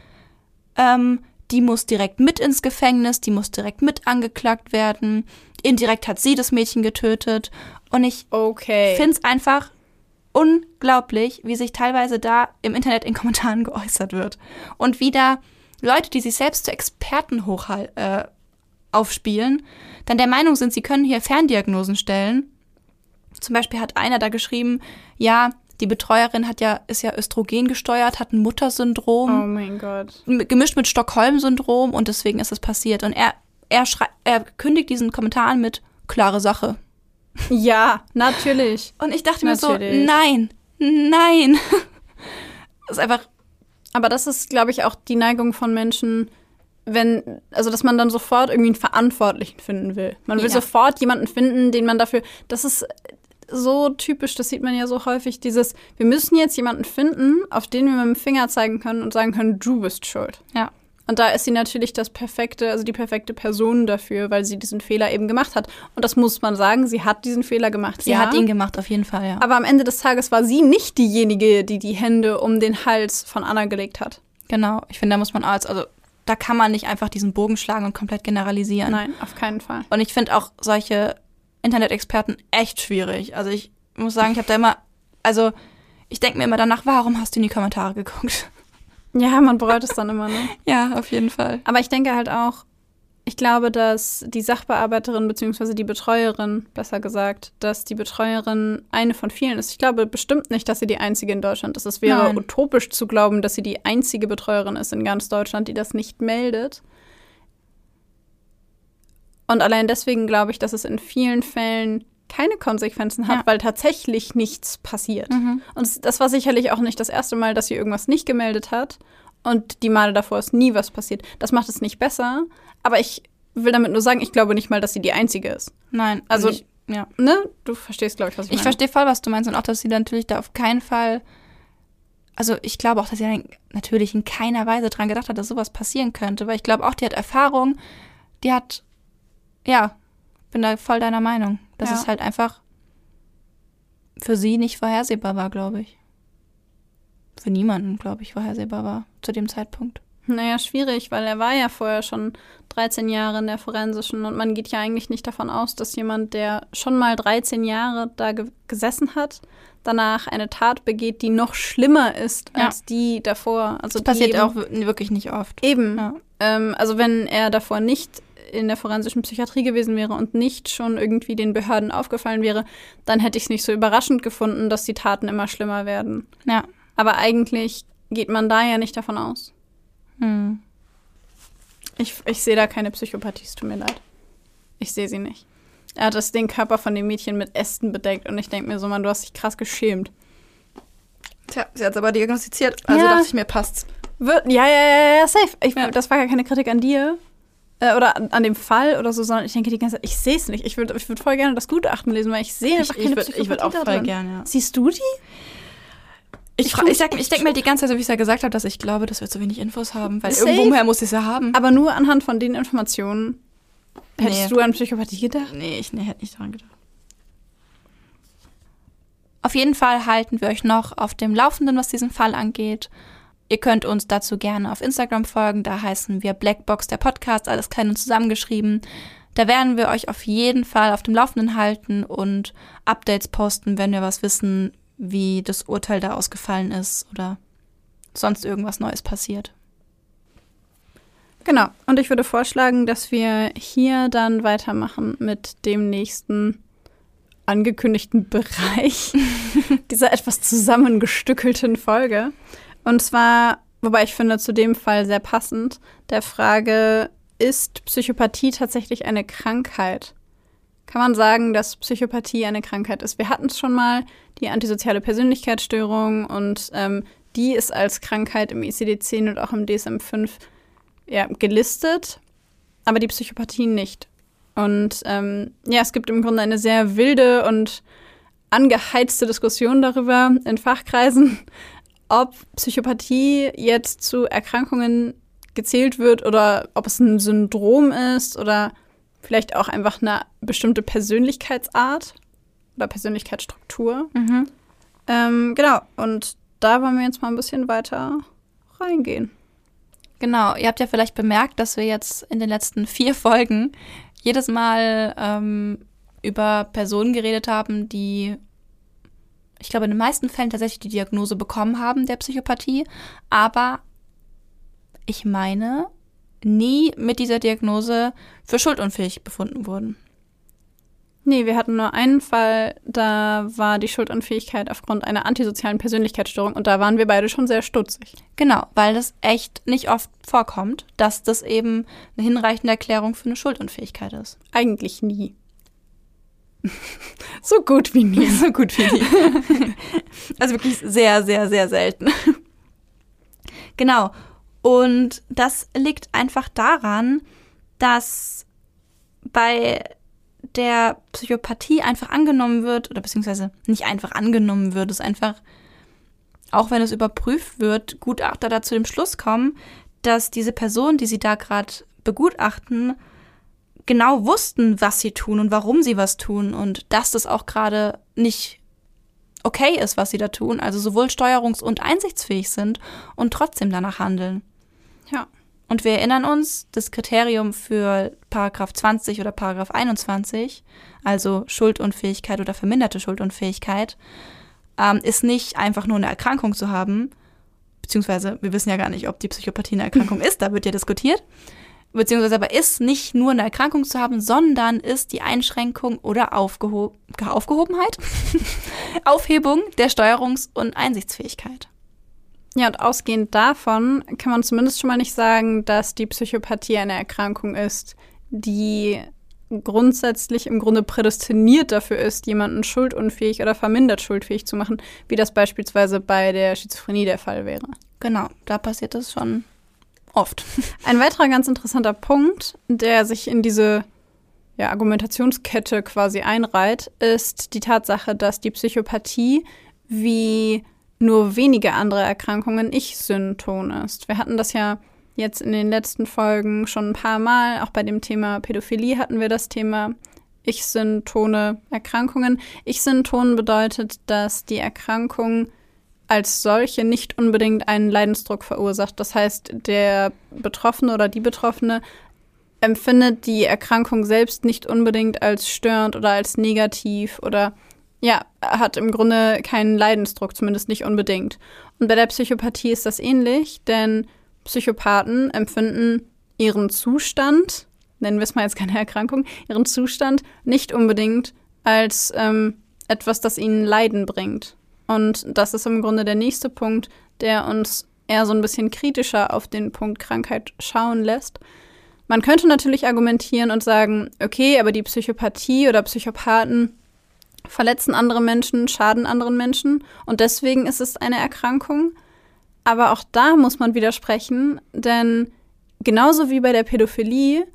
ähm, die muss direkt mit ins Gefängnis, die muss direkt mit angeklagt werden. Indirekt hat sie das Mädchen getötet. Und ich Okay. finde es einfach unglaublich, wie sich teilweise da im Internet in Kommentaren geäußert wird. Und wie da Leute, die sich selbst zu Experten hochhal äh, aufspielen, dann der Meinung sind, sie können hier Ferndiagnosen stellen. Zum Beispiel hat einer da geschrieben, ja, die Betreuerin hat ja, ist ja Östrogen gesteuert, hat ein Muttersyndrom oh mein Gott. gemischt mit Stockholm-Syndrom und deswegen ist es passiert. Und er, er, er kündigt diesen Kommentar an mit klare Sache. Ja, natürlich. Und ich dachte mir so, Natürlich. nein, nein. Das ist einfach, Aber das ist, glaube ich, auch die Neigung von Menschen, wenn, also dass man dann sofort irgendwie einen Verantwortlichen finden will. Man will Ja. sofort jemanden finden, den man dafür. Das ist so typisch, das sieht man ja so häufig, dieses, wir müssen jetzt jemanden finden, auf den wir mit dem Finger zeigen können und sagen können, du bist schuld. ja. Und da ist sie natürlich das perfekte, also die perfekte Person dafür, weil sie diesen Fehler eben gemacht hat. Und das muss man sagen, sie hat diesen Fehler gemacht. Sie ja. hat ihn gemacht, auf jeden Fall, ja. Aber am Ende des Tages war sie nicht diejenige, die die Hände um den Hals von Anna gelegt hat. Genau. Ich finde, da muss man als, also da kann man nicht einfach diesen Bogen schlagen und komplett generalisieren. Nein, auf keinen Fall. Und ich finde auch solche Internet-Experten echt schwierig. Also ich muss sagen, ich habe da immer, also ich denke mir immer danach, warum hast du in die Kommentare geguckt? Ja, man bereut es dann immer, ne? Ja, auf jeden Fall. Aber ich denke halt auch, ich glaube, dass die Sachbearbeiterin beziehungsweise die Betreuerin, besser gesagt, dass die Betreuerin eine von vielen ist. Ich glaube bestimmt nicht, dass sie die einzige in Deutschland ist. Es wäre Nein. utopisch zu glauben, dass sie die einzige Betreuerin ist in ganz Deutschland, die das nicht meldet. Und allein deswegen glaube ich, dass es in vielen Fällen keine Konsequenzen hat, Ja. weil tatsächlich nichts passiert. Mhm. Und das war sicherlich auch nicht das erste Mal, dass sie irgendwas nicht gemeldet hat. Und die Male davor ist nie was passiert. Das macht es nicht besser. Aber ich will damit nur sagen, ich glaube nicht mal, dass sie die Einzige ist. Nein, Also- und ich, ja. Ne? Du verstehst, glaube ich, was ich, Ich meine. verstehe voll, was du meinst und auch, dass sie dann natürlich da auf keinen Fall. Also ich glaube auch, dass sie natürlich in keiner Weise dran gedacht hat, dass sowas passieren könnte, weil ich glaube auch, die hat Erfahrung, die hat, ja, bin da voll deiner Meinung, dass Ja. es halt einfach für sie nicht vorhersehbar war, glaube ich. Für niemanden, glaube ich, vorhersehbar war zu dem Zeitpunkt. Naja, schwierig, weil er war ja vorher schon 13 Jahre in der Forensischen und man geht ja eigentlich nicht davon aus, dass jemand, der schon mal 13 Jahre da ge gesessen hat, danach eine Tat begeht, die noch schlimmer ist Ja. als die davor. Also Das passiert eben- auch wir- wirklich nicht oft. Eben. Ja. Ähm, also wenn er davor nicht in der forensischen Psychiatrie gewesen wäre und nicht schon irgendwie den Behörden aufgefallen wäre, dann hätte ich es nicht so überraschend gefunden, dass die Taten immer schlimmer werden. Ja. Aber eigentlich geht man da ja nicht davon aus. Hm. Ich, ich sehe da keine Psychopathie, es tut mir leid. Ich sehe sie nicht. Er hat das den Körper von dem Mädchen mit Ästen bedeckt und ich denke mir so, Mann, du hast dich krass geschämt. Tja, sie hat es aber diagnostiziert, also Ja. dachte ich mir, passt. Wir ja, ja, ja, ja, safe. Ich, Ja. Das war gar keine Kritik an dir äh, oder an, an dem Fall oder so, sondern ich denke die ganze Zeit, ich sehe es nicht. Ich würde ich würd voll gerne das Gutachten lesen, weil ich sehe einfach keine Psychopathie da drin. gern, ja. Siehst du die? Ich, Ich ich, ich denke mal die ganze Zeit, so wie ich es ja gesagt habe, dass ich glaube, dass wir zu wenig Infos haben, weil Safe. irgendwoher muss ich es ja haben. Aber nur anhand von den Informationen hättest Nee. du an Psychopathie gedacht? nee, ich nee, hätte nicht daran gedacht. Auf jeden Fall halten wir euch noch auf dem Laufenden, was diesen Fall angeht. Ihr könnt uns dazu gerne auf Instagram folgen. Da heißen wir Blackbox der Podcast, alles klein und zusammengeschrieben. Da werden wir euch auf jeden Fall auf dem Laufenden halten und Updates posten, wenn wir was wissen, wie das Urteil da ausgefallen ist oder sonst irgendwas Neues passiert. Genau. Und ich würde vorschlagen, dass wir hier dann weitermachen mit dem nächsten angekündigten Bereich dieser etwas zusammengestückelten Folge. Und zwar, wobei ich finde, zu dem Fall sehr passend, der Frage, ist Psychopathie tatsächlich eine Krankheit? Kann man sagen, dass Psychopathie eine Krankheit ist? Wir hatten es schon mal, die antisoziale Persönlichkeitsstörung, und ähm, die ist als Krankheit im ICD-10 und auch im DSM-5 ja, gelistet, aber die Psychopathie nicht. Und ähm, ja, es gibt im Grunde eine sehr wilde und angeheizte Diskussion darüber in Fachkreisen, ob Psychopathie jetzt zu Erkrankungen gezählt wird oder ob es ein Syndrom ist oder vielleicht auch einfach eine bestimmte Persönlichkeitsart oder Persönlichkeitsstruktur. Mhm. Ähm, genau, und da wollen wir jetzt mal ein bisschen weiter reingehen. Genau, ihr habt ja vielleicht bemerkt, dass wir jetzt in den letzten vier Folgen jedes Mal ähm, über Personen geredet haben, die, ich glaube, in den meisten Fällen tatsächlich die Diagnose bekommen haben der Psychopathie, aber ich meine, nie mit dieser Diagnose für schuldunfähig befunden wurden. Nee, wir hatten nur einen Fall, da war die Schuldunfähigkeit aufgrund einer antisozialen Persönlichkeitsstörung und da waren wir beide schon sehr stutzig. Genau, weil das echt nicht oft vorkommt, dass das eben eine hinreichende Erklärung für eine Schuldunfähigkeit ist. Eigentlich nie. So gut wie nie. so gut wie die. also wirklich sehr, sehr, sehr selten. genau. Und das liegt einfach daran, dass bei der Psychopathie einfach angenommen wird, oder beziehungsweise nicht einfach angenommen wird, es einfach, auch wenn es überprüft wird, Gutachter da zu dem Schluss kommen, dass diese Personen, die sie da gerade begutachten, genau wussten, was sie tun und warum sie was tun und dass das auch gerade nicht okay ist, was sie da tun, also sowohl steuerungs- und einsichtsfähig sind und trotzdem danach handeln. Ja. Und wir erinnern uns, das Kriterium für Paragraph 20 oder Paragraph 21, also Schuldunfähigkeit oder verminderte Schuldunfähigkeit, ähm, ist nicht einfach nur eine Erkrankung zu haben, beziehungsweise wir wissen ja gar nicht, ob die Psychopathie eine Erkrankung ist, da wird ja diskutiert, beziehungsweise aber ist nicht nur eine Erkrankung zu haben, sondern ist die Einschränkung oder Aufgeho Aufgehobenheit, Aufhebung der Steuerungs- und Einsichtsfähigkeit. Ja, und ausgehend davon kann man zumindest schon mal nicht sagen, dass die Psychopathie eine Erkrankung ist, die grundsätzlich im Grunde prädestiniert dafür ist, jemanden schuldunfähig oder vermindert schuldfähig zu machen, wie das beispielsweise bei der Schizophrenie der Fall wäre. Genau, da passiert das schon oft. Ein weiterer ganz interessanter Punkt, der sich in diese ja, Argumentationskette quasi einreiht, ist die Tatsache, dass die Psychopathie wie nur wenige andere Erkrankungen Ich-Synton ist. Wir hatten das ja jetzt in den letzten Folgen schon ein paar Mal. Auch bei dem Thema Pädophilie hatten wir das Thema Ich-Syntone Erkrankungen. Ich-Synton bedeutet, dass die Erkrankung als solche nicht unbedingt einen Leidensdruck verursacht. Das heißt, der Betroffene oder die Betroffene empfindet die Erkrankung selbst nicht unbedingt als störend oder als negativ oder ja, hat im Grunde keinen Leidensdruck, zumindest nicht unbedingt. Und bei der Psychopathie ist das ähnlich, denn Psychopathen empfinden ihren Zustand, nennen wir es mal jetzt keine Erkrankung, ihren Zustand nicht unbedingt als ähm, etwas, das ihnen Leiden bringt. Und das ist im Grunde der nächste Punkt, der uns eher so ein bisschen kritischer auf den Punkt Krankheit schauen lässt. Man könnte natürlich argumentieren und sagen, okay, aber die Psychopathie oder Psychopathen verletzen andere Menschen, schaden anderen Menschen und deswegen ist es eine Erkrankung. Aber auch da muss man widersprechen, denn genauso wie bei der Pädophilie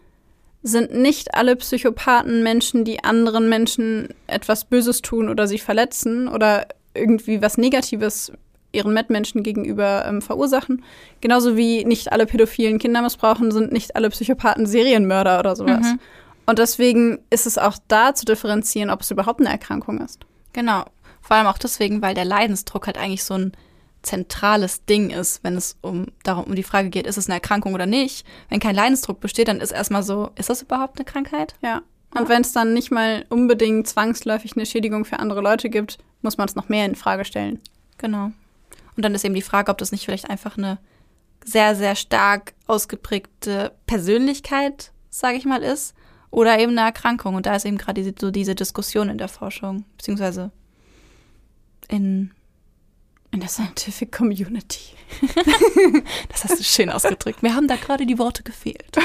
sind nicht alle Psychopathen Menschen, die anderen Menschen etwas Böses tun oder sie verletzen oder irgendwie was Negatives ihren Mitmenschen gegenüber ähm, verursachen. Genauso wie nicht alle pädophilen Kinder missbrauchen, sind nicht alle Psychopathen Serienmörder oder sowas. Mhm. Und deswegen ist es auch da zu differenzieren, ob es überhaupt eine Erkrankung ist. Genau. Vor allem auch deswegen, weil der Leidensdruck halt eigentlich so ein zentrales Ding ist, wenn es um darum um die Frage geht, ist es eine Erkrankung oder nicht. Wenn kein Leidensdruck besteht, dann ist erstmal so, ist das überhaupt eine Krankheit? Ja. Und wenn es dann nicht mal unbedingt zwangsläufig eine Schädigung für andere Leute gibt, muss man es noch mehr in Frage stellen. Genau. Und dann ist eben die Frage, ob das nicht vielleicht einfach eine sehr, sehr stark ausgeprägte Persönlichkeit, sage ich mal, ist, oder eben eine Erkrankung. Und da ist eben gerade diese, so diese Diskussion in der Forschung, beziehungsweise in, in der Scientific Community. das hast du schön ausgedrückt. Mir haben da gerade die Worte gefehlt.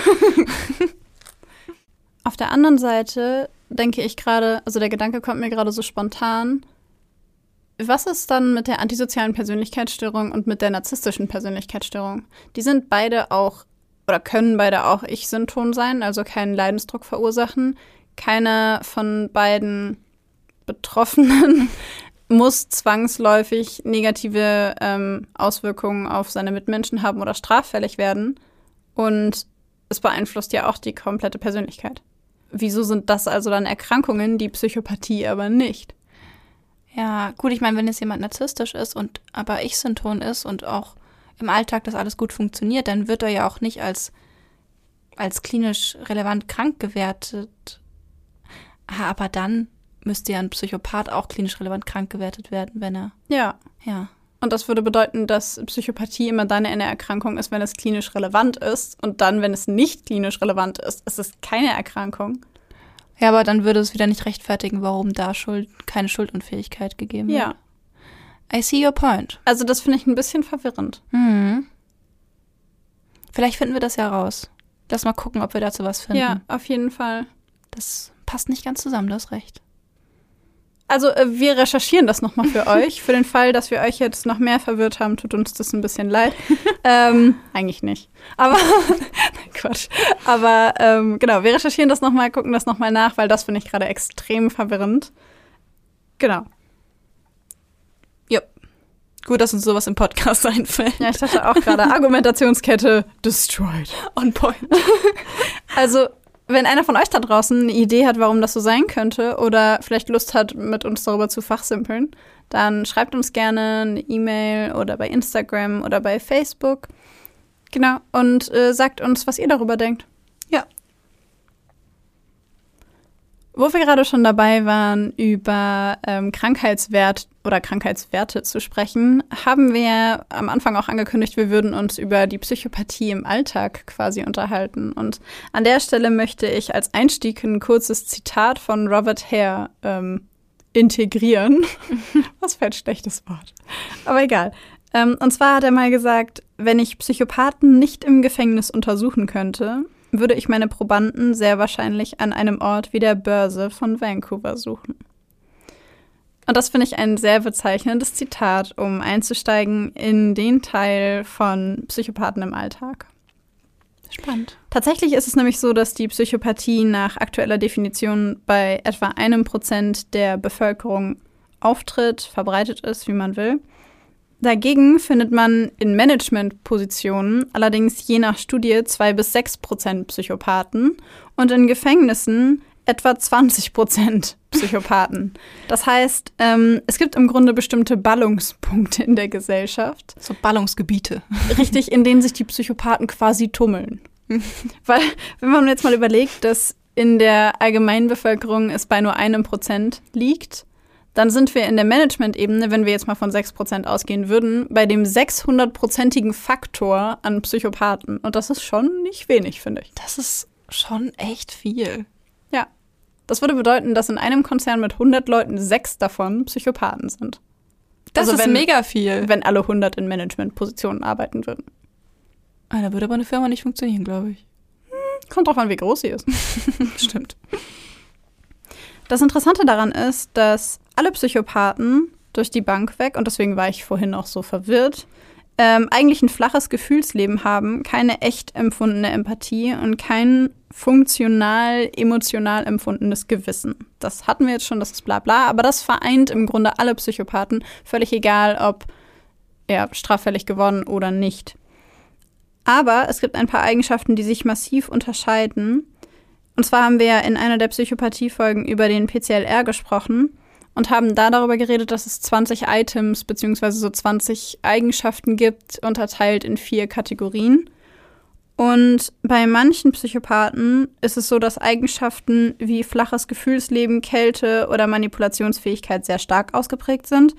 Auf der anderen Seite denke ich gerade, also der Gedanke kommt mir gerade so spontan, was ist dann mit der antisozialen Persönlichkeitsstörung und mit der narzisstischen Persönlichkeitsstörung? Die sind beide auch oder können beide auch Ich-Symptom sein, also keinen Leidensdruck verursachen. Keiner von beiden Betroffenen muss zwangsläufig negative ähm, Auswirkungen auf seine Mitmenschen haben oder straffällig werden. Und es beeinflusst ja auch die komplette Persönlichkeit. Wieso sind das also dann Erkrankungen, die Psychopathie aber nicht? Ja, gut, ich meine, wenn jetzt jemand narzisstisch ist und aber Ich-Synton ist und auch im Alltag das alles gut funktioniert, dann wird er ja auch nicht als, als klinisch relevant krank gewertet. Aber dann müsste ja ein Psychopath auch klinisch relevant krank gewertet werden, wenn er. Ja. Ja. Und das würde bedeuten, dass Psychopathie immer dann eine Erkrankung ist, wenn es klinisch relevant ist. Und dann, wenn es nicht klinisch relevant ist, ist es keine Erkrankung. Ja, aber dann würde es wieder nicht rechtfertigen, warum da Schuld, keine Schuldunfähigkeit gegeben wird. Ja. I see your point. Also das finde ich ein bisschen verwirrend. Mhm. Vielleicht finden wir das ja raus. Lass mal gucken, ob wir dazu was finden. Ja, auf jeden Fall. Das passt nicht ganz zusammen, du hast recht. Also äh, wir recherchieren das nochmal für euch. Für den Fall, dass wir euch jetzt noch mehr verwirrt haben, tut uns das ein bisschen leid. ähm, eigentlich nicht. Aber Quatsch. Aber ähm, genau, wir recherchieren das nochmal, gucken das nochmal nach, weil das finde ich gerade extrem verwirrend. Genau. Gut, dass uns sowas im Podcast einfällt. Ja, ich dachte auch gerade, Argumentationskette destroyed. On point. Also, wenn einer von euch da draußen eine Idee hat, warum das so sein könnte oder vielleicht Lust hat, mit uns darüber zu fachsimpeln, dann schreibt uns gerne eine E-Mail oder bei Instagram oder bei Facebook. Genau. Und äh, sagt uns, was ihr darüber denkt. Ja. Wo wir gerade schon dabei waren, über ähm, Krankheitswert oder Krankheitswerte zu sprechen, haben wir am Anfang auch angekündigt, wir würden uns über die Psychopathie im Alltag quasi unterhalten. Und an der Stelle möchte ich als Einstieg ein kurzes Zitat von Robert Hare ähm, integrieren. Was für ein schlechtes Wort. Aber egal. Ähm, und zwar hat er mal gesagt, wenn ich Psychopathen nicht im Gefängnis untersuchen könnte, würde ich meine Probanden sehr wahrscheinlich an einem Ort wie der Börse von Vancouver suchen. Und das finde ich ein sehr bezeichnendes Zitat, um einzusteigen in den Teil von Psychopathen im Alltag. Spannend. Tatsächlich ist es nämlich so, dass die Psychopathie nach aktueller Definition bei etwa einem Prozent der Bevölkerung auftritt, verbreitet ist, wie man will. Dagegen findet man in Managementpositionen allerdings je nach Studie zwei bis sechs Prozent Psychopathen und in Gefängnissen etwa 20 Prozent Psychopathen. Das heißt, ähm, es gibt im Grunde bestimmte Ballungspunkte in der Gesellschaft. So Ballungsgebiete. Richtig, in denen sich die Psychopathen quasi tummeln. Weil, wenn man jetzt mal überlegt, dass in der allgemeinen Bevölkerung es bei nur einem Prozent liegt, dann sind wir in der Management-Ebene, wenn wir jetzt mal von 6% ausgehen würden, bei dem 600-prozentigen Faktor an Psychopathen. Und das ist schon nicht wenig, finde ich. Das ist schon echt viel. Ja. Das würde bedeuten, dass in einem Konzern mit 100 Leuten sechs davon Psychopathen sind. Das Also ist wenn- mega viel. Wenn alle 100 in Management-Positionen arbeiten würden. Ah, da würde aber eine Firma nicht funktionieren, glaube ich. Kommt drauf an, wie groß sie ist. Stimmt. Das Interessante daran ist, dass alle Psychopathen durch die Bank weg, und deswegen war ich vorhin auch so verwirrt, ähm, eigentlich ein flaches Gefühlsleben haben, keine echt empfundene Empathie und kein funktional, emotional empfundenes Gewissen. Das hatten wir jetzt schon, das ist bla bla, aber das vereint im Grunde alle Psychopathen, völlig egal, ob er straffällig geworden oder nicht. Aber es gibt ein paar Eigenschaften, die sich massiv unterscheiden. Und zwar haben wir in einer der Psychopathie-Folgen über den PCLR gesprochen und haben da darüber geredet, dass es 20 Items beziehungsweise so 20 Eigenschaften gibt, unterteilt in vier Kategorien. Und bei manchen Psychopathen ist es so, dass Eigenschaften wie flaches Gefühlsleben, Kälte oder Manipulationsfähigkeit sehr stark ausgeprägt sind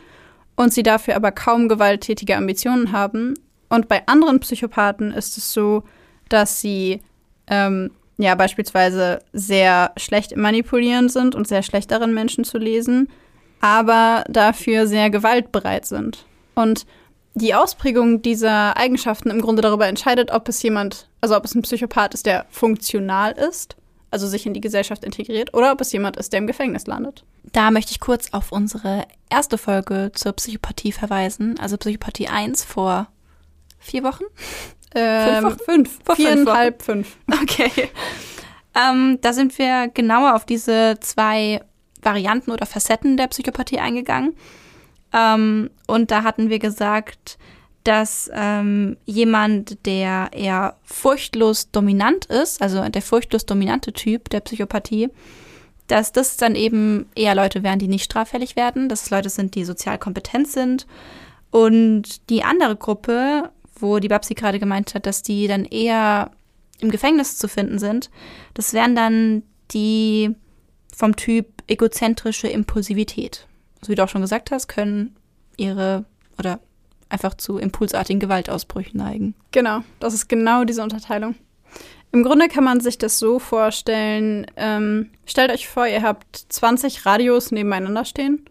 und sie dafür aber kaum gewalttätige Ambitionen haben. Und bei anderen Psychopathen ist es so, dass sie ähm, ja beispielsweise sehr schlecht im Manipulieren sind und sehr schlecht darin, Menschen zu lesen, aber dafür sehr gewaltbereit sind. Und die Ausprägung dieser Eigenschaften im Grunde darüber entscheidet, ob es jemand, also ob es ein Psychopath ist, der funktional ist, also sich in die Gesellschaft integriert, oder ob es jemand ist, der im Gefängnis landet. Da möchte ich kurz auf unsere erste Folge zur Psychopathie verweisen, also Psychopathie 1 vor vier Wochen. Ähm? Fünf. Vor fünf Viereinhalb, fünf. Okay. Ähm, da sind wir genauer auf diese zwei Varianten oder Facetten der Psychopathie eingegangen. Ähm, und da hatten wir gesagt, dass ähm, jemand, der eher furchtlos dominant ist, also der furchtlos dominante Typ der Psychopathie, dass das dann eben eher Leute wären, die nicht straffällig werden, dass es Leute sind, die sozial kompetent sind. Und die andere Gruppe, wo die Babsi gerade gemeint hat, dass die dann eher im Gefängnis zu finden sind, das wären dann die vom Typ egozentrische Impulsivität. Also wie du auch schon gesagt hast, können ihre oder einfach zu impulsartigen Gewaltausbrüchen neigen. Genau, das ist genau diese Unterteilung. Im Grunde kann man sich das so vorstellen, ähm, stellt euch vor, ihr habt 20 Radios nebeneinander stehen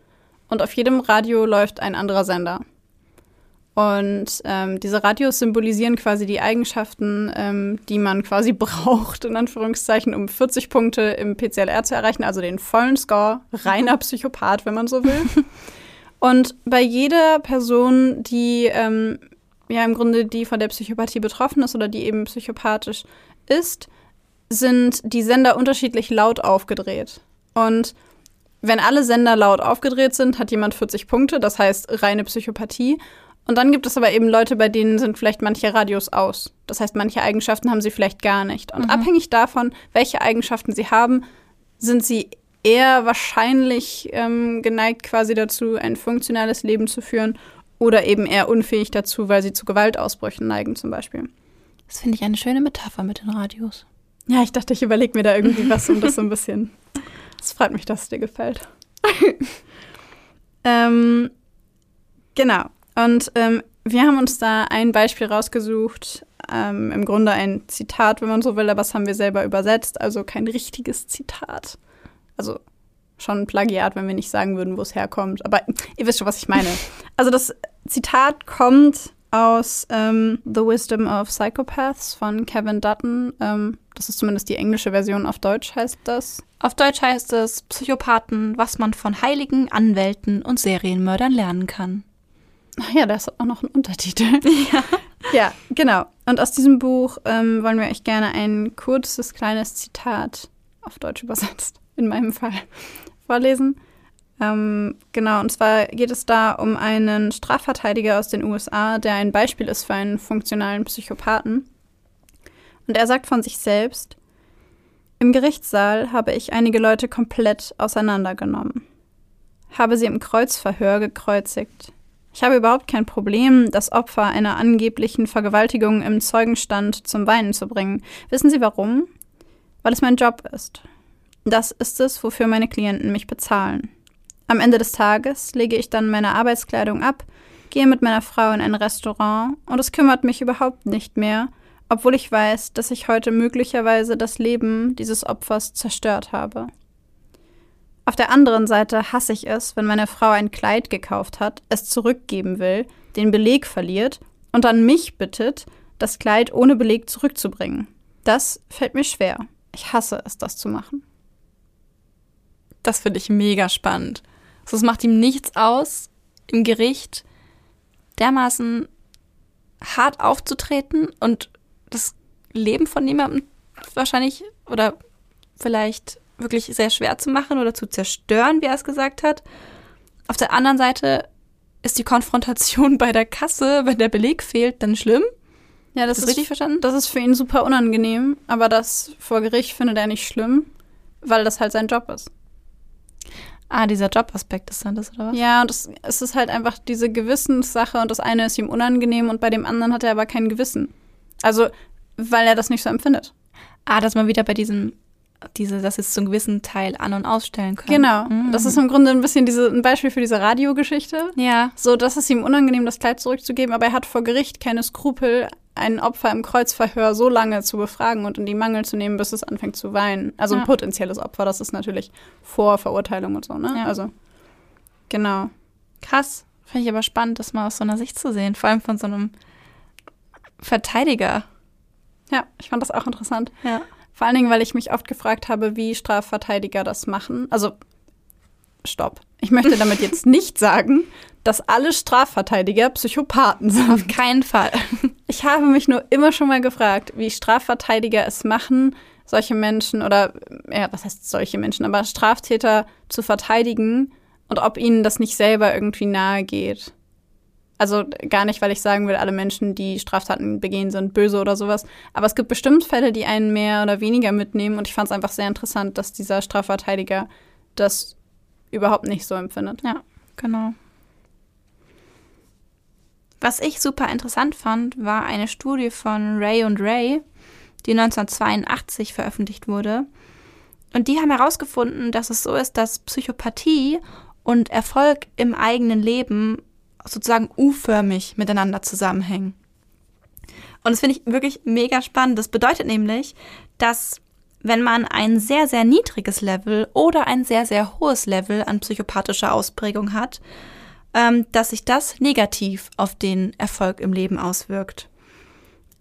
und auf jedem Radio läuft ein anderer Sender. Und ähm, diese Radios symbolisieren quasi die Eigenschaften, ähm, die man quasi braucht, in Anführungszeichen, um 40 Punkte im PCLR zu erreichen, also den vollen Score, reiner Psychopath, wenn man so will. Und bei jeder Person, die ähm, ja im Grunde die von der Psychopathie betroffen ist oder die eben psychopathisch ist, sind die Sender unterschiedlich laut aufgedreht. Und wenn alle Sender laut aufgedreht sind, hat jemand 40 Punkte, das heißt reine Psychopathie. Und dann gibt es aber eben Leute, bei denen sind vielleicht manche Radios aus. Das heißt, manche Eigenschaften haben sie vielleicht gar nicht. Und mhm. abhängig davon, welche Eigenschaften sie haben, sind sie eher wahrscheinlich ähm, geneigt quasi dazu, ein funktionales Leben zu führen oder eben eher unfähig dazu, weil sie zu Gewaltausbrüchen neigen zum Beispiel. Das finde ich eine schöne Metapher mit den Radios. Ja, ich dachte, ich überlege mir da irgendwie was, um das so ein bisschen. Es freut mich, dass es dir gefällt. ähm, genau. Und ähm, wir haben uns da ein Beispiel rausgesucht. Ähm, Im Grunde ein Zitat, wenn man so will, aber das haben wir selber übersetzt. Also kein richtiges Zitat. Also schon ein Plagiat, wenn wir nicht sagen würden, wo es herkommt. Aber ihr wisst schon, was ich meine. Also das Zitat kommt aus ähm, The Wisdom of Psychopaths von Kevin Dutton. Ähm, das ist zumindest die englische Version. Auf Deutsch heißt das. Auf Deutsch heißt es Psychopathen, was man von Heiligen, Anwälten und Serienmördern lernen kann. Ach ja, das hat auch noch einen Untertitel. Ja, ja genau. Und aus diesem Buch ähm, wollen wir euch gerne ein kurzes, kleines Zitat auf Deutsch übersetzt, in meinem Fall, vorlesen. Ähm, genau, und zwar geht es da um einen Strafverteidiger aus den USA, der ein Beispiel ist für einen funktionalen Psychopathen. Und er sagt von sich selbst, im Gerichtssaal habe ich einige Leute komplett auseinandergenommen, habe sie im Kreuzverhör gekreuzigt. Ich habe überhaupt kein Problem, das Opfer einer angeblichen Vergewaltigung im Zeugenstand zum Weinen zu bringen. Wissen Sie warum? Weil es mein Job ist. Das ist es, wofür meine Klienten mich bezahlen. Am Ende des Tages lege ich dann meine Arbeitskleidung ab, gehe mit meiner Frau in ein Restaurant und es kümmert mich überhaupt nicht mehr, obwohl ich weiß, dass ich heute möglicherweise das Leben dieses Opfers zerstört habe. Auf der anderen Seite hasse ich es, wenn meine Frau ein Kleid gekauft hat, es zurückgeben will, den Beleg verliert und dann mich bittet, das Kleid ohne Beleg zurückzubringen. Das fällt mir schwer. Ich hasse es, das zu machen. Das finde ich mega spannend. So, es macht ihm nichts aus, im Gericht dermaßen hart aufzutreten und das Leben von jemandem wahrscheinlich oder vielleicht wirklich sehr schwer zu machen oder zu zerstören, wie er es gesagt hat. Auf der anderen Seite ist die Konfrontation bei der Kasse, wenn der Beleg fehlt, dann schlimm. Ja, das, das ist richtig verstanden. Das ist für ihn super unangenehm, aber das vor Gericht findet er nicht schlimm, weil das halt sein Job ist. Ah, dieser Jobaspekt ist dann das, oder was? Ja, und das, es ist halt einfach diese Gewissenssache und das eine ist ihm unangenehm und bei dem anderen hat er aber kein Gewissen. Also, weil er das nicht so empfindet. Ah, dass man wieder bei diesem, diese, dass es zu einem gewissen Teil an- und ausstellen kann. Genau. Mhm. Das ist im Grunde ein bisschen diese, ein Beispiel für diese Radiogeschichte. Ja. So, dass es ihm unangenehm, das Kleid zurückzugeben, aber er hat vor Gericht keine Skrupel, ein Opfer im Kreuzverhör so lange zu befragen und in die Mangel zu nehmen, bis es anfängt zu weinen. Also ja. ein potenzielles Opfer, das ist natürlich vor Verurteilung und so, ne? Ja. Also, genau. Krass. Finde ich aber spannend, das mal aus so einer Sicht zu sehen. Vor allem von so einem Verteidiger. Ja, ich fand das auch interessant. Ja. Vor allen Dingen, weil ich mich oft gefragt habe, wie Strafverteidiger das machen. Also, stopp. Ich möchte damit jetzt nicht sagen, dass alle Strafverteidiger Psychopathen sind. Auf keinen Fall. Ich habe mich nur immer schon mal gefragt, wie Strafverteidiger es machen, solche Menschen oder, ja, was heißt solche Menschen, aber Straftäter zu verteidigen und ob ihnen das nicht selber irgendwie nahe geht. Also gar nicht, weil ich sagen will, alle Menschen, die Straftaten begehen, sind böse oder sowas. Aber es gibt bestimmt Fälle, die einen mehr oder weniger mitnehmen. Und ich fand es einfach sehr interessant, dass dieser Strafverteidiger das überhaupt nicht so empfindet. Ja, genau. Was ich super interessant fand, war eine Studie von Ray und Ray, die 1982 veröffentlicht wurde. Und die haben herausgefunden, dass es so ist, dass Psychopathie und Erfolg im eigenen Leben sozusagen U-förmig miteinander zusammenhängen. Und das finde ich wirklich mega spannend. Das bedeutet nämlich, dass wenn man ein sehr, sehr niedriges Level oder ein sehr, sehr hohes Level an psychopathischer Ausprägung hat, ähm, dass sich das negativ auf den Erfolg im Leben auswirkt.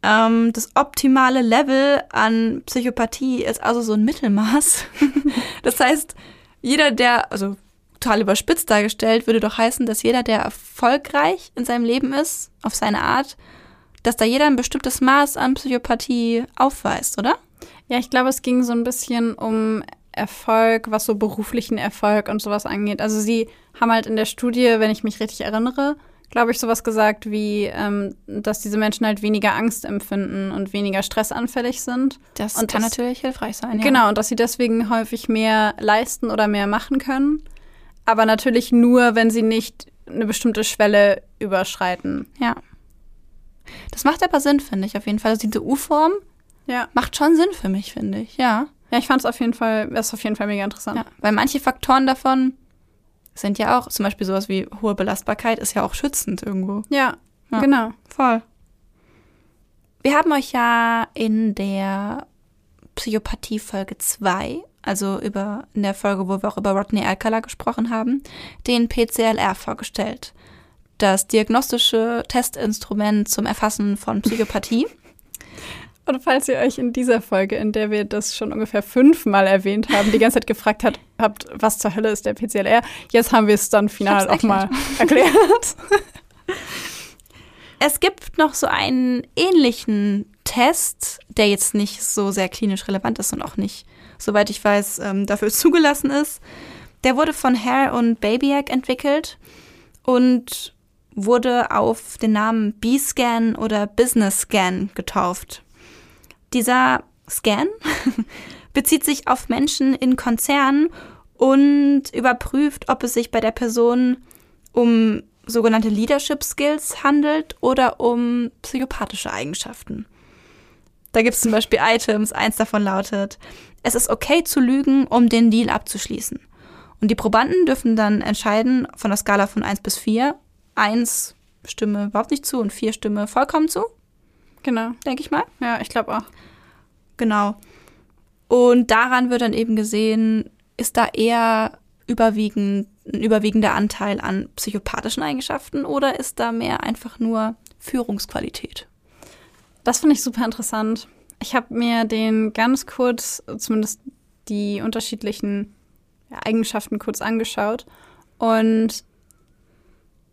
Ähm, das optimale Level an Psychopathie ist also so ein Mittelmaß. das heißt, jeder, der, also total überspitzt dargestellt, würde doch heißen, dass jeder, der erfolgreich in seinem Leben ist, auf seine Art, dass da jeder ein bestimmtes Maß an Psychopathie aufweist, oder? Ja, ich glaube, es ging so ein bisschen um Erfolg, was so beruflichen Erfolg und sowas angeht. Also sie haben halt in der Studie, wenn ich mich richtig erinnere, glaube ich, sowas gesagt wie, ähm, dass diese Menschen halt weniger Angst empfinden und weniger stressanfällig sind. Das Und kann das- natürlich hilfreich sein. Ja. Genau, und dass sie deswegen häufig mehr leisten oder mehr machen können. Aber natürlich nur, wenn sie nicht eine bestimmte Schwelle überschreiten. Ja. Das macht aber Sinn, finde ich, auf jeden Fall. Also diese U-Form Ja. macht schon Sinn für mich, finde ich. Ja. Ja, ich fand es auf jeden Fall, das ist auf jeden Fall mega interessant. ja. Weil manche Faktoren davon sind ja auch, zum Beispiel sowas wie hohe Belastbarkeit ist ja auch schützend irgendwo. Ja, Ja. genau. Voll. Wir haben euch ja in der Psychopathie Folge 2, also über in der Folge, wo wir auch über Rodney Alcala gesprochen haben, den PCLR vorgestellt. Das diagnostische Testinstrument zum Erfassen von Psychopathie. Und falls ihr euch in dieser Folge, in der wir das schon ungefähr fünfmal erwähnt haben, die ganze Zeit gefragt hat, habt, was zur Hölle ist der PCLR, jetzt haben wir es dann final auch mal erklärt. Es gibt noch so einen ähnlichen Test, der jetzt nicht so sehr klinisch relevant ist und auch nicht, soweit ich weiß, ähm, dafür zugelassen ist. Der wurde von Hare und Babyak entwickelt und wurde auf den Namen B-Scan oder Business Scan getauft. Dieser Scan bezieht sich auf Menschen in Konzernen und überprüft, ob es sich bei der Person um sogenannte Leadership Skills handelt oder um psychopathische Eigenschaften. Da gibt es zum Beispiel Items, eins davon lautet, es ist okay zu lügen, um den Deal abzuschließen. Und die Probanden dürfen dann entscheiden von der Skala von 1 bis 4. 1 stimme überhaupt nicht zu und 4 stimme vollkommen zu, Genau. denke ich mal. Ja, ich glaube auch. Genau. Und daran wird dann eben gesehen, ist da eher überwiegend, ein überwiegender Anteil an psychopathischen Eigenschaften oder ist da mehr einfach nur Führungsqualität? Das finde ich super interessant. Ich habe mir den ganz kurz, zumindest die unterschiedlichen Eigenschaften kurz angeschaut. Und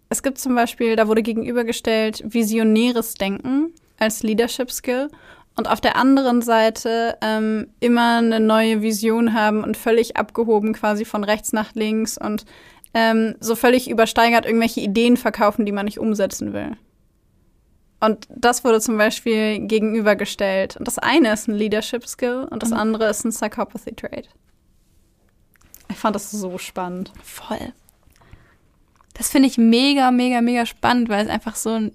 es gibt zum Beispiel, da wurde gegenübergestellt, visionäres Denken als Leadership Skill. Und auf der anderen Seite ähm, immer eine neue Vision haben und völlig abgehoben quasi von rechts nach links und ähm, so völlig übersteigert irgendwelche Ideen verkaufen, die man nicht umsetzen will. Und das wurde zum Beispiel gegenübergestellt. Und das eine ist ein Leadership Skill und das Mhm. andere ist ein Psychopathy Trait. Ich fand das so spannend. Voll. Das finde ich mega, mega, mega spannend, weil es einfach so ein,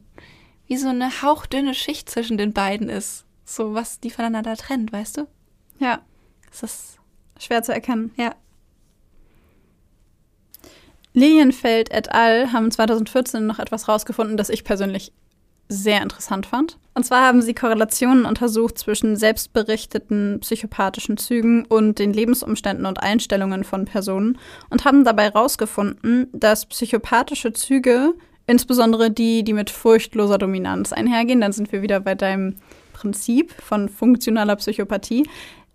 wie so eine hauchdünne Schicht zwischen den beiden ist. So was die voneinander trennt, weißt du? Ja, Das ist, schwer zu erkennen. ja. Lilienfeld et al. haben 2014 noch etwas rausgefunden, das ich persönlich sehr interessant fand. Und zwar haben sie Korrelationen untersucht zwischen selbstberichteten psychopathischen Zügen und den Lebensumständen und Einstellungen von Personen und haben dabei herausgefunden, dass psychopathische Züge, insbesondere die, die mit furchtloser Dominanz einhergehen, dann sind wir wieder bei deinem Prinzip von funktionaler Psychopathie,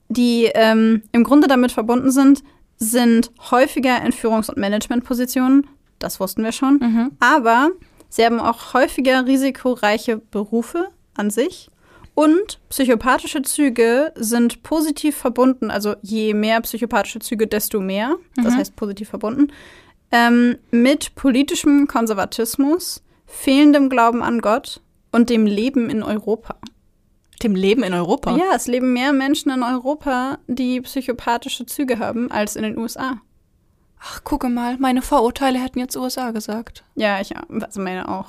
die ähm, im Grunde damit verbunden sind, sind häufiger in Führungs- und Managementpositionen. Das wussten wir schon. Mhm. Aber sie haben auch häufiger risikoreiche Berufe an sich. Und psychopathische Züge sind positiv verbunden. Also je mehr psychopathische Züge, desto mehr. Das Mhm. heißt positiv verbunden. Ähm, mit politischem Konservatismus, fehlendem Glauben an Gott und dem Leben in Europa. Dem Leben in Europa. Ja, es leben mehr Menschen in Europa, die psychopathische Züge haben, als in den USA. Ach, gucke mal, meine Vorurteile hätten jetzt USA gesagt. Ja, ich also meine auch.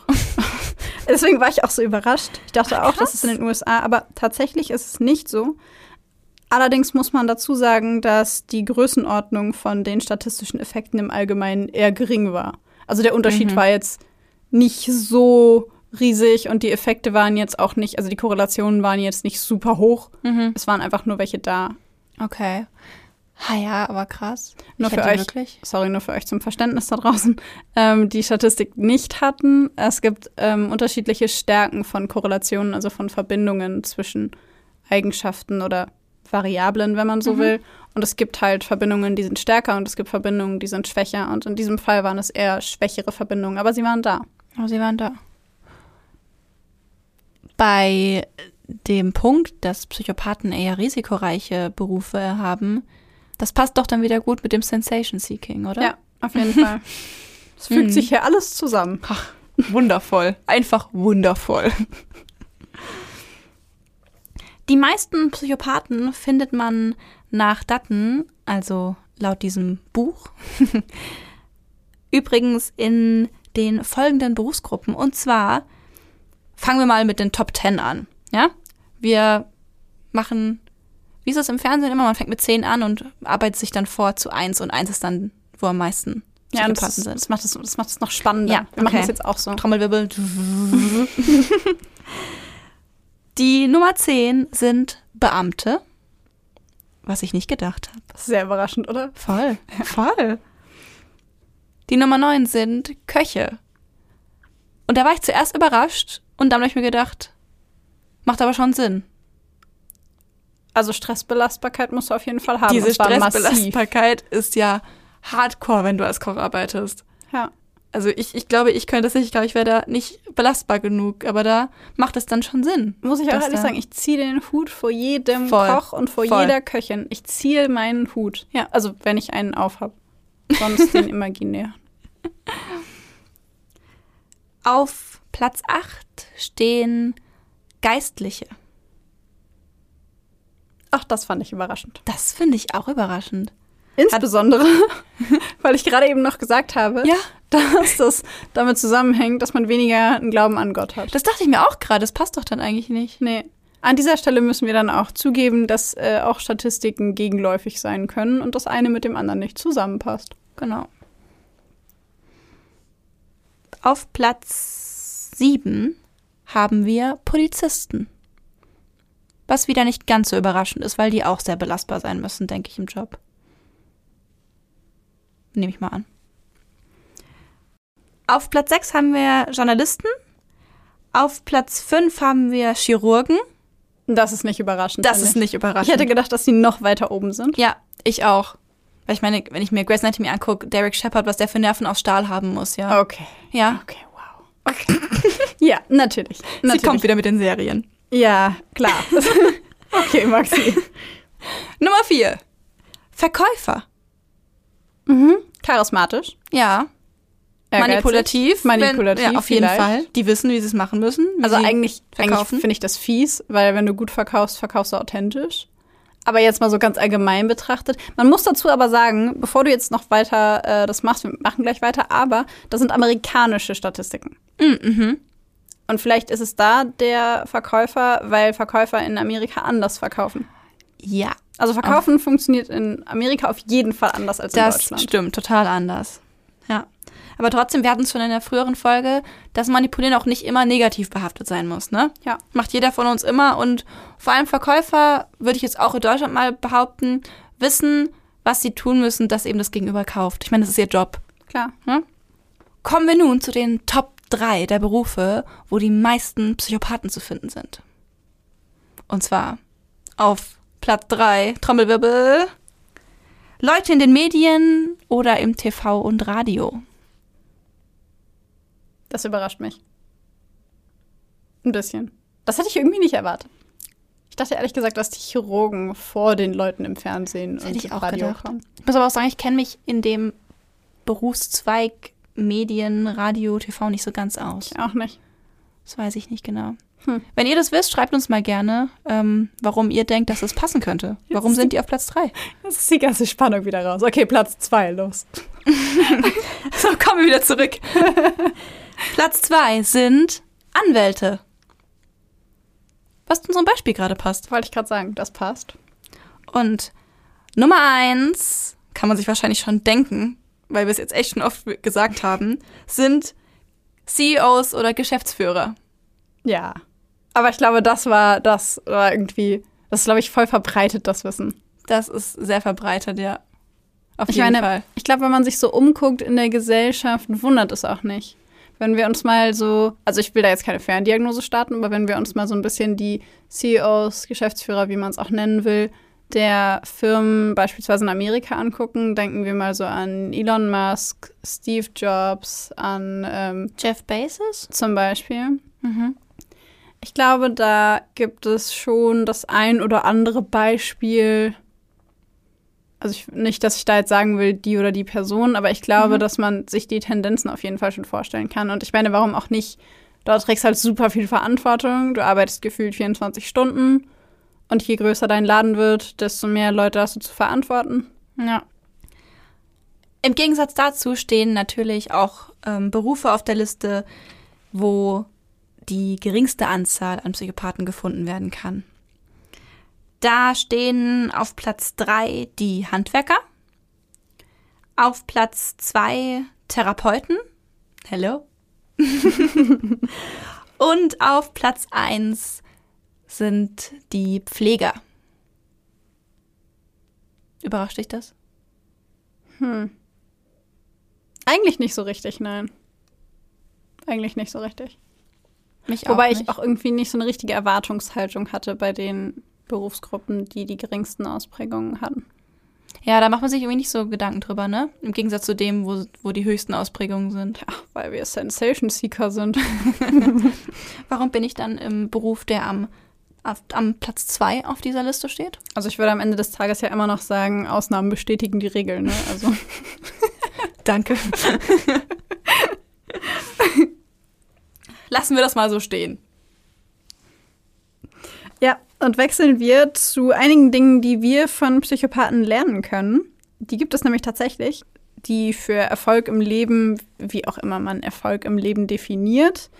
Deswegen war ich auch so überrascht. Ich dachte Ach, auch, das ist in den USA, aber tatsächlich ist es nicht so. Allerdings muss man dazu sagen, dass die Größenordnung von den statistischen Effekten im Allgemeinen eher gering war. Also der Unterschied Mhm. war jetzt nicht so riesig und die Effekte waren jetzt auch nicht, also die Korrelationen waren jetzt nicht super hoch. Mhm. Es waren einfach nur welche da. Okay. Ha ja, aber krass. Nur Ich für euch. Wirklich? sorry, nur für euch zum Verständnis da draußen, ähm, die Statistik nicht hatten. Es gibt ähm, unterschiedliche Stärken von Korrelationen, also von Verbindungen zwischen Eigenschaften oder Variablen, wenn man so Mhm. will. Und es gibt halt Verbindungen, die sind stärker und es gibt Verbindungen, die sind schwächer. Und in diesem Fall waren es eher schwächere Verbindungen, aber sie waren da. Oh, sie waren da. Bei dem Punkt, dass Psychopathen eher risikoreiche Berufe haben, das passt doch dann wieder gut mit dem Sensation Seeking, oder? Ja, auf jeden Fall. Es fügt Mhm. sich hier alles zusammen. Wundervoll. Einfach wundervoll. Die meisten Psychopathen findet man nach Daten, also laut diesem Buch, übrigens in den folgenden Berufsgruppen. Und zwar fangen wir mal mit den Top 10 an. Ja? Wir machen, wie ist es im Fernsehen immer, man fängt mit 10 an und arbeitet sich dann vor zu 1 und 1 ist dann, wo am meisten Ja, das, sind. das, macht es, das macht es noch spannender. Ja, Wir machen das jetzt auch so. Trommelwirbel. Die Nummer 10 sind Beamte. Was ich nicht gedacht habe. Sehr überraschend, oder? Voll. Voll. Die Nummer 9 sind Köche. Und da war ich zuerst überrascht und dann habe ich mir gedacht, macht aber schon Sinn. Also Stressbelastbarkeit musst du auf jeden Fall haben. Diese. Stressbelastbarkeit ist ja hardcore, wenn du als Koch arbeitest. Ja. Also ich, ich glaube, ich könnte das nicht, ich glaube, ich wäre da nicht belastbar genug, aber da macht es dann schon Sinn. Muss ich auch ehrlich sagen, ich ziehe den Hut vor jedem Voll. Koch und vor Voll. jeder Köchin. Ich ziehe meinen Hut. Ja. Also wenn ich einen aufhab. Sonst den imaginär. Auf Platz 8 stehen Geistliche. Ach, das fand ich überraschend. Das finde ich auch überraschend. Insbesondere, weil ich gerade eben noch gesagt habe, Ja. dass das damit zusammenhängt, dass man weniger einen Glauben an Gott hat. Das dachte ich mir auch gerade, das passt doch dann eigentlich nicht. Nee. An dieser Stelle müssen wir dann auch zugeben, dass äh, auch Statistiken gegenläufig sein können und das eine mit dem anderen nicht zusammenpasst. Genau. Auf Platz 7 haben wir Polizisten. Was wieder nicht ganz so überraschend ist, weil die auch sehr belastbar sein müssen, denke ich, im Job. Nehme ich mal an. Auf Platz 6 haben wir Journalisten. Auf Platz 5 haben wir Chirurgen. Das ist nicht überraschend. Das ist ich. nicht überraschend. Ich hätte gedacht, dass die noch weiter oben sind. Ja, ich auch. Weil ich meine, wenn ich mir Grace Anatomy angucke, Derek Shepard, was der für Nerven aus Stahl haben muss, ja. Okay. Ja. Okay, wow. Okay. ja, natürlich. Sie natürlich. kommt wieder mit den Serien. Ja, klar. okay, Maxi. Nummer vier. Verkäufer. Mhm. Charismatisch. Ja. Ehrgeizig. Manipulativ. Manipulativ. Wenn, ja, auf jeden. Fall. Die wissen, wie sie es machen müssen. Also eigentlich, eigentlich finde ich das fies, weil wenn du gut verkaufst, verkaufst du authentisch. Aber jetzt mal so ganz allgemein betrachtet. Man muss dazu aber sagen, bevor du jetzt noch weiter äh, das machst, wir machen gleich weiter, aber das sind amerikanische Statistiken. Mhm. Und vielleicht ist es da der Verkäufer, weil Verkäufer in Amerika anders verkaufen. Ja. Also verkaufen funktioniert in Amerika auf jeden Fall anders als in Das Deutschland. stimmt, total anders. Ja. Aber trotzdem, wir hatten es schon in der früheren Folge, dass Manipulieren auch nicht immer negativ behaftet sein muss, ne? Ja. Macht jeder von uns immer und vor allem Verkäufer, würde ich jetzt auch in Deutschland mal behaupten, wissen, was sie tun müssen, dass eben das Gegenüber kauft. Ich meine, das ist ihr Job. Klar. Kommen wir nun zu den Top 3 der Berufe, wo die meisten Psychopathen zu finden sind. Und zwar auf Platz 3, Trommelwirbel, Leute in den Medien oder im TV und Radio. Das überrascht mich. Ein bisschen. Das hätte ich irgendwie nicht erwartet. Ich dachte ehrlich gesagt, dass die Chirurgen vor den Leuten im Fernsehen Das und hätte ich im auch Radio gedacht. kommen. Ich muss aber auch sagen, ich kenne mich in dem Berufszweig Medien, Radio, TV nicht so ganz aus. Ich auch nicht. Das weiß ich nicht genau. Hm. Wenn ihr das wisst, schreibt uns mal gerne, ähm, warum ihr denkt, dass das passen könnte. Warum Jetzt- sind die auf Platz 3? Das ist die ganze Spannung wieder raus. Okay, Platz zwei, los. So, kommen wir wieder zurück. Platz zwei sind Anwälte. Was zu unserem Beispiel gerade passt. Wollte ich gerade sagen, das passt. Und Nummer eins, kann man sich wahrscheinlich schon denken, weil wir es jetzt echt schon oft gesagt haben, sind CEOs oder Geschäftsführer. Ja. Aber ich glaube, das war, das war irgendwie, das ist, glaube ich, voll verbreitet, das Wissen. Das ist sehr verbreitet, ja. Auf Ich jeden meine, Fall. ich glaube, wenn man sich so umguckt in der Gesellschaft, wundert es auch nicht. Wenn wir uns mal so, also ich will da jetzt keine Ferndiagnose starten, aber wenn wir uns mal so ein bisschen die CEOs, Geschäftsführer, wie man es auch nennen will, der Firmen beispielsweise in Amerika angucken, denken wir mal so an Elon Musk, Steve Jobs, an ähm, Jeff Bezos? zum Beispiel. Mhm. Ich glaube, da gibt es schon das ein oder andere Beispiel, also ich, nicht, dass ich da jetzt sagen will, die oder die Person, aber ich glaube, Mhm. dass man sich die Tendenzen auf jeden Fall schon vorstellen kann. Und ich meine, warum auch nicht? Dort trägst halt super viel Verantwortung. Du arbeitest gefühlt 24 Stunden. Und je größer dein Laden wird, desto mehr Leute hast du zu verantworten. Ja. Im Gegensatz dazu stehen natürlich auch ähm, Berufe auf der Liste, wo die geringste Anzahl an Psychopathen gefunden werden kann. Da stehen auf Platz drei die Handwerker, auf Platz zwei Therapeuten, hello, und auf Platz eins sind die Pfleger. Überrascht dich das? Hm. Eigentlich nicht so richtig, nein. Eigentlich nicht so richtig. Mich Wobei ich auch irgendwie nicht so eine richtige Erwartungshaltung hatte bei den Berufsgruppen, die die geringsten Ausprägungen hatten. Ja, da macht man sich irgendwie nicht so Gedanken drüber, ne? Im Gegensatz zu dem, wo, wo die höchsten Ausprägungen sind. Ja, weil wir Sensation Seeker sind. Warum bin ich dann im Beruf, der am, auf, am Platz zwei auf dieser Liste steht? Also ich würde am Ende des Tages ja immer noch sagen, Ausnahmen bestätigen die Regel, ne? Also Danke. Lassen wir das mal so stehen. Ja, und wechseln wir zu einigen Dingen, die wir von Psychopathen lernen können. Die gibt es nämlich tatsächlich, die für Erfolg im Leben, wie auch immer man Erfolg im Leben definiert,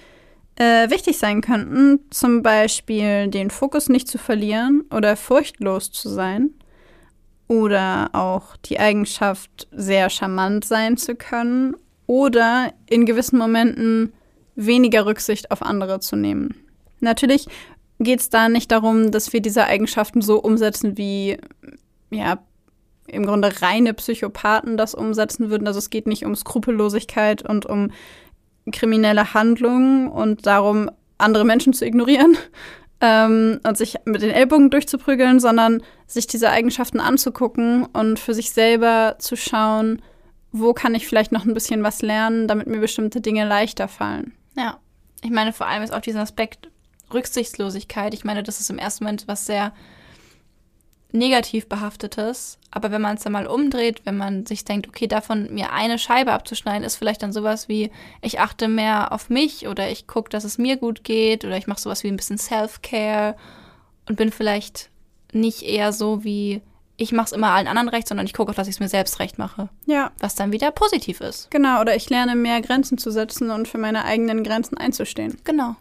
äh, wichtig sein könnten. Zum Beispiel den Fokus nicht zu verlieren oder furchtlos zu sein. Oder auch die Eigenschaft, sehr charmant sein zu können. Oder in gewissen Momenten weniger Rücksicht auf andere zu nehmen. Natürlich geht es da nicht darum, dass wir diese Eigenschaften so umsetzen, wie ja im Grunde reine Psychopathen das umsetzen würden. Also es geht nicht um Skrupellosigkeit und um kriminelle Handlungen und darum, andere Menschen zu ignorieren ähm, und sich mit den Ellbogen durchzuprügeln, sondern sich diese Eigenschaften anzugucken und für sich selber zu schauen, wo kann ich vielleicht noch ein bisschen was lernen, damit mir bestimmte Dinge leichter fallen. Ja. Ich meine, vor allem ist auch dieser Aspekt Rücksichtslosigkeit. Ich meine, das ist im ersten Moment was sehr negativ behaftetes. Aber wenn man es dann mal umdreht, wenn man sich denkt, okay, davon mir eine Scheibe abzuschneiden, ist vielleicht dann sowas wie, ich achte mehr auf mich oder ich gucke, dass es mir gut geht oder ich mache sowas wie ein bisschen Self-Care und bin vielleicht nicht eher so wie, ich mache es immer allen anderen recht, sondern ich gucke auch, dass ich es mir selbst recht mache. Ja, Was dann wieder positiv ist. genau. Oder ich lerne mehr Grenzen zu setzen und für meine eigenen Grenzen einzustehen. Genau.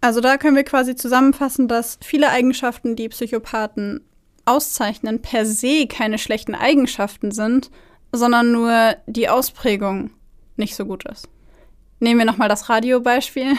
Also da können wir quasi zusammenfassen, dass viele Eigenschaften, die Psychopathen auszeichnen, per se keine schlechten Eigenschaften sind, sondern nur die Ausprägung nicht so gut ist. Nehmen wir nochmal das Radiobeispiel.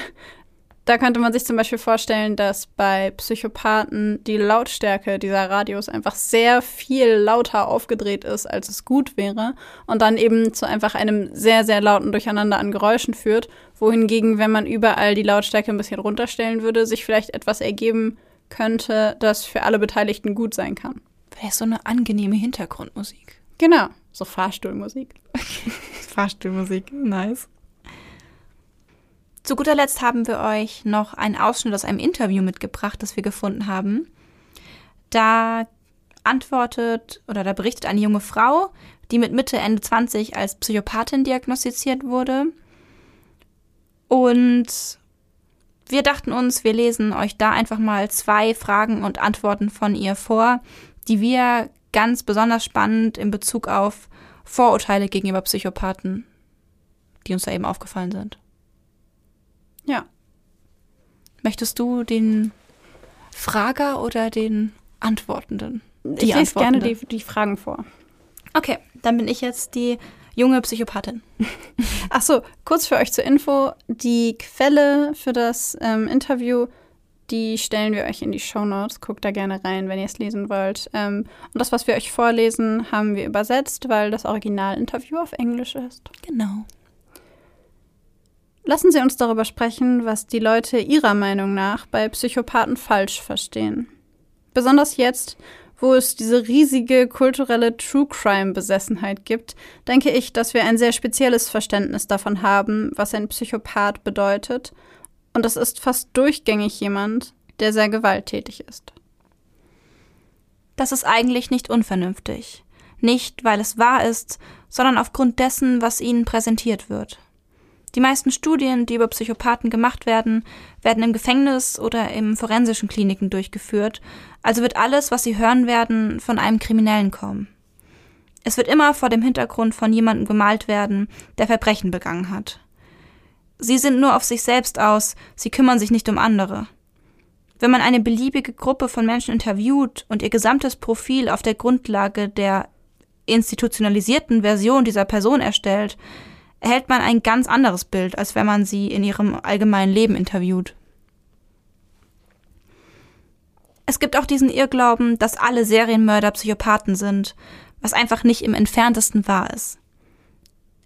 Da könnte man sich zum Beispiel vorstellen, dass bei Psychopathen die Lautstärke dieser Radios einfach sehr viel lauter aufgedreht ist, als es gut wäre und dann eben zu einfach einem sehr, sehr lauten Durcheinander an Geräuschen führt, wohingegen, wenn man überall die Lautstärke ein bisschen runterstellen würde, sich vielleicht etwas ergeben könnte, das für alle Beteiligten gut sein kann. Wäre so eine angenehme Hintergrundmusik. Genau, so Fahrstuhlmusik. Fahrstuhlmusik, nice. Zu guter Letzt haben wir euch noch einen Ausschnitt aus einem Interview mitgebracht, das wir gefunden haben. Da antwortet oder da berichtet eine junge Frau, die mit Mitte, Ende 20 als Psychopathin diagnostiziert wurde. Und wir dachten uns, wir lesen euch da einfach mal zwei Fragen und Antworten von ihr vor, die wir ganz besonders spannend in Bezug auf Vorurteile gegenüber Psychopathen, die uns da eben aufgefallen sind. Ja. Möchtest du den Frager oder den Antwortenden? Die ich lese gerne die, die Fragen vor. Okay, dann bin ich jetzt die junge Psychopathin. Ach so, kurz für euch zur Info. Die Quelle für das ähm, Interview, die stellen wir euch in die Shownotes. Guckt da gerne rein, wenn ihr es lesen wollt. Ähm, und das, was wir euch vorlesen, haben wir übersetzt, weil das Originalinterview auf Englisch ist. Genau. Lassen Sie uns darüber sprechen, was die Leute Ihrer Meinung nach bei Psychopathen falsch verstehen. Besonders jetzt, wo es diese riesige kulturelle True Crime-Besessenheit gibt, denke ich, dass wir ein sehr spezielles Verständnis davon haben, was ein Psychopath bedeutet. Und das ist fast durchgängig jemand, der sehr gewalttätig ist. Das ist eigentlich nicht unvernünftig. Nicht, weil es wahr ist, sondern aufgrund dessen, was ihnen präsentiert wird. Die meisten Studien, die über Psychopathen gemacht werden, werden im Gefängnis oder im forensischen Kliniken durchgeführt, also wird alles, was sie hören werden, von einem Kriminellen kommen. Es wird immer vor dem Hintergrund von jemandem gemalt werden, der Verbrechen begangen hat. Sie sind nur auf sich selbst aus, sie kümmern sich nicht um andere. Wenn man eine beliebige Gruppe von Menschen interviewt und ihr gesamtes Profil auf der Grundlage der institutionalisierten Version dieser Person erstellt, erhält man ein ganz anderes Bild, als wenn man sie in ihrem allgemeinen Leben interviewt. Es gibt auch diesen Irrglauben, dass alle Serienmörder Psychopathen sind, was einfach nicht im entferntesten wahr ist.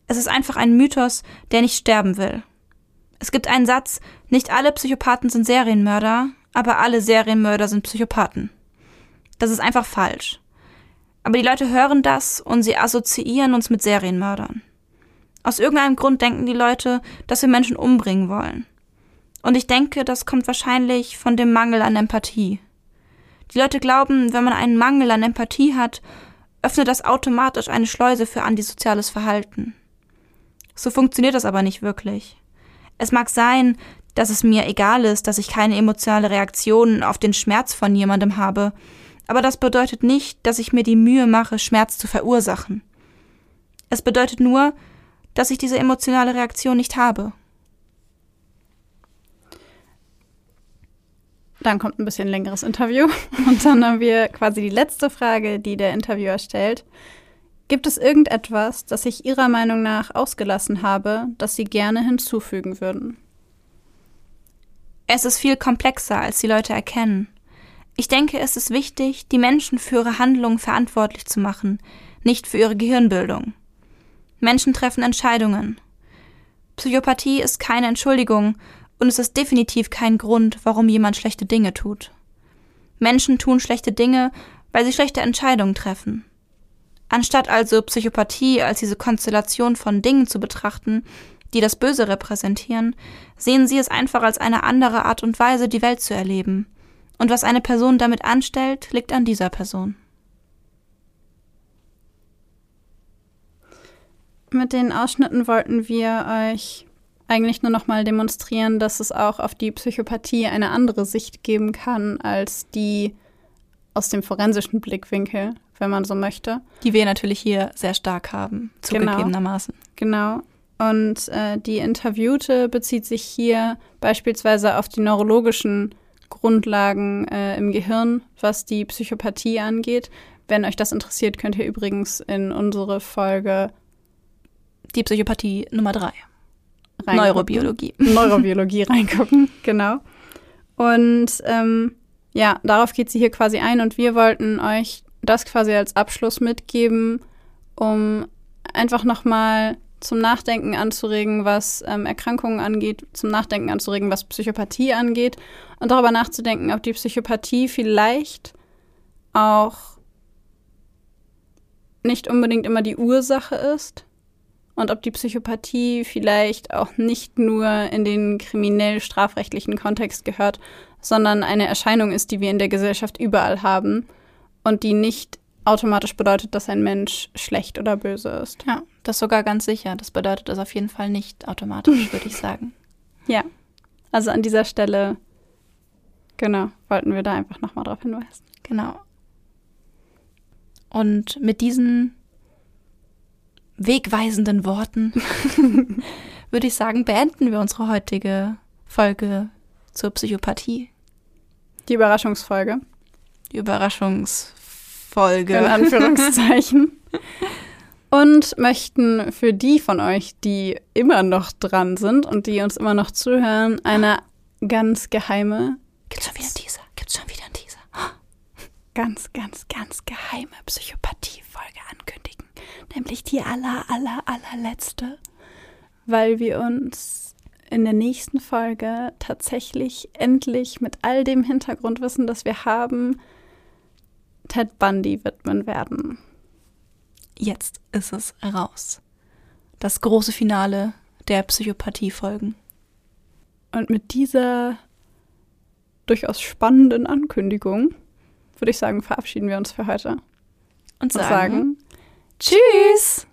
Es ist einfach ein Mythos, der nicht sterben will. Es gibt einen Satz, nicht alle Psychopathen sind Serienmörder, aber alle Serienmörder sind Psychopathen. Das ist einfach falsch. Aber die Leute hören das und sie assoziieren uns mit Serienmördern. Aus irgendeinem Grund denken die Leute, dass wir Menschen umbringen wollen. Und ich denke, das kommt wahrscheinlich von dem Mangel an Empathie. Die Leute glauben, wenn man einen Mangel an Empathie hat, öffnet das automatisch eine Schleuse für antisoziales Verhalten. So funktioniert das aber nicht wirklich. Es mag sein, dass es mir egal ist, dass ich keine emotionale Reaktion auf den Schmerz von jemandem habe, aber das bedeutet nicht, dass ich mir die Mühe mache, Schmerz zu verursachen. Es bedeutet nur, dass ich diese emotionale Reaktion nicht habe. Dann kommt ein bisschen längeres Interview und dann haben wir quasi die letzte Frage, die der Interviewer stellt. Gibt es irgendetwas, das ich Ihrer Meinung nach ausgelassen habe, das Sie gerne hinzufügen würden? Es ist viel komplexer, als die Leute erkennen. Ich denke, es ist wichtig, die Menschen für ihre Handlungen verantwortlich zu machen, nicht für ihre Gehirnbildung. Menschen treffen Entscheidungen. Psychopathie ist keine Entschuldigung und es ist definitiv kein Grund, warum jemand schlechte Dinge tut. Menschen tun schlechte Dinge, weil sie schlechte Entscheidungen treffen. Anstatt also Psychopathie als diese Konstellation von Dingen zu betrachten, die das Böse repräsentieren, sehen sie es einfach als eine andere Art und Weise, die Welt zu erleben. Und was eine Person damit anstellt, liegt an dieser Person. Mit den Ausschnitten wollten wir euch eigentlich nur noch mal demonstrieren, dass es auch auf die Psychopathie eine andere Sicht geben kann als die aus dem forensischen Blickwinkel, wenn man so möchte. Die wir natürlich hier sehr stark haben, Genau. zugegebenermaßen. Genau. Und äh, die Interviewte bezieht sich hier beispielsweise auf die neurologischen Grundlagen äh, im Gehirn, was die Psychopathie angeht. Wenn euch das interessiert, könnt ihr übrigens in unsere Folge Die Psychopathie Nummer drei. reingucken. Neurobiologie. Neurobiologie reingucken, genau. Und ähm, ja, darauf geht sie hier quasi ein und wir wollten euch das quasi als Abschluss mitgeben, um einfach nochmal zum Nachdenken anzuregen, was ähm, Erkrankungen angeht, zum Nachdenken anzuregen, was Psychopathie angeht und darüber nachzudenken, ob die Psychopathie vielleicht auch nicht unbedingt immer die Ursache ist und ob die Psychopathie vielleicht auch nicht nur in den kriminell-strafrechtlichen Kontext gehört, sondern eine Erscheinung ist, die wir in der Gesellschaft überall haben und die nicht automatisch bedeutet, dass ein Mensch schlecht oder böse ist. Ja, das sogar ganz sicher. Das bedeutet das auf jeden Fall nicht automatisch, würde ich sagen. Ja, also an dieser Stelle, genau, wollten wir da einfach nochmal drauf hinweisen. Genau. Und mit diesen wegweisenden Worten würde ich sagen, beenden wir unsere heutige Folge zur Psychopathie. Die Überraschungsfolge, Die Überraschungsfolge. in Anführungszeichen. Und möchten für die von euch, die immer noch dran sind und die uns immer noch zuhören, eine ganz geheime, Gibt's schon wieder einen Teaser? Gibt's schon wieder einen Teaser? ganz, ganz, ganz geheime ankündigen. Nämlich die aller, aller, allerletzte. Weil wir uns in der nächsten Folge tatsächlich endlich mit all dem Hintergrundwissen, das wir haben, Ted Bundy widmen werden. Jetzt ist es raus. Das große Finale der Psychopathie-Folgen. Und mit dieser durchaus spannenden Ankündigung würde ich sagen, verabschieden wir uns für heute. Und Und sagen, sagen Tschüss!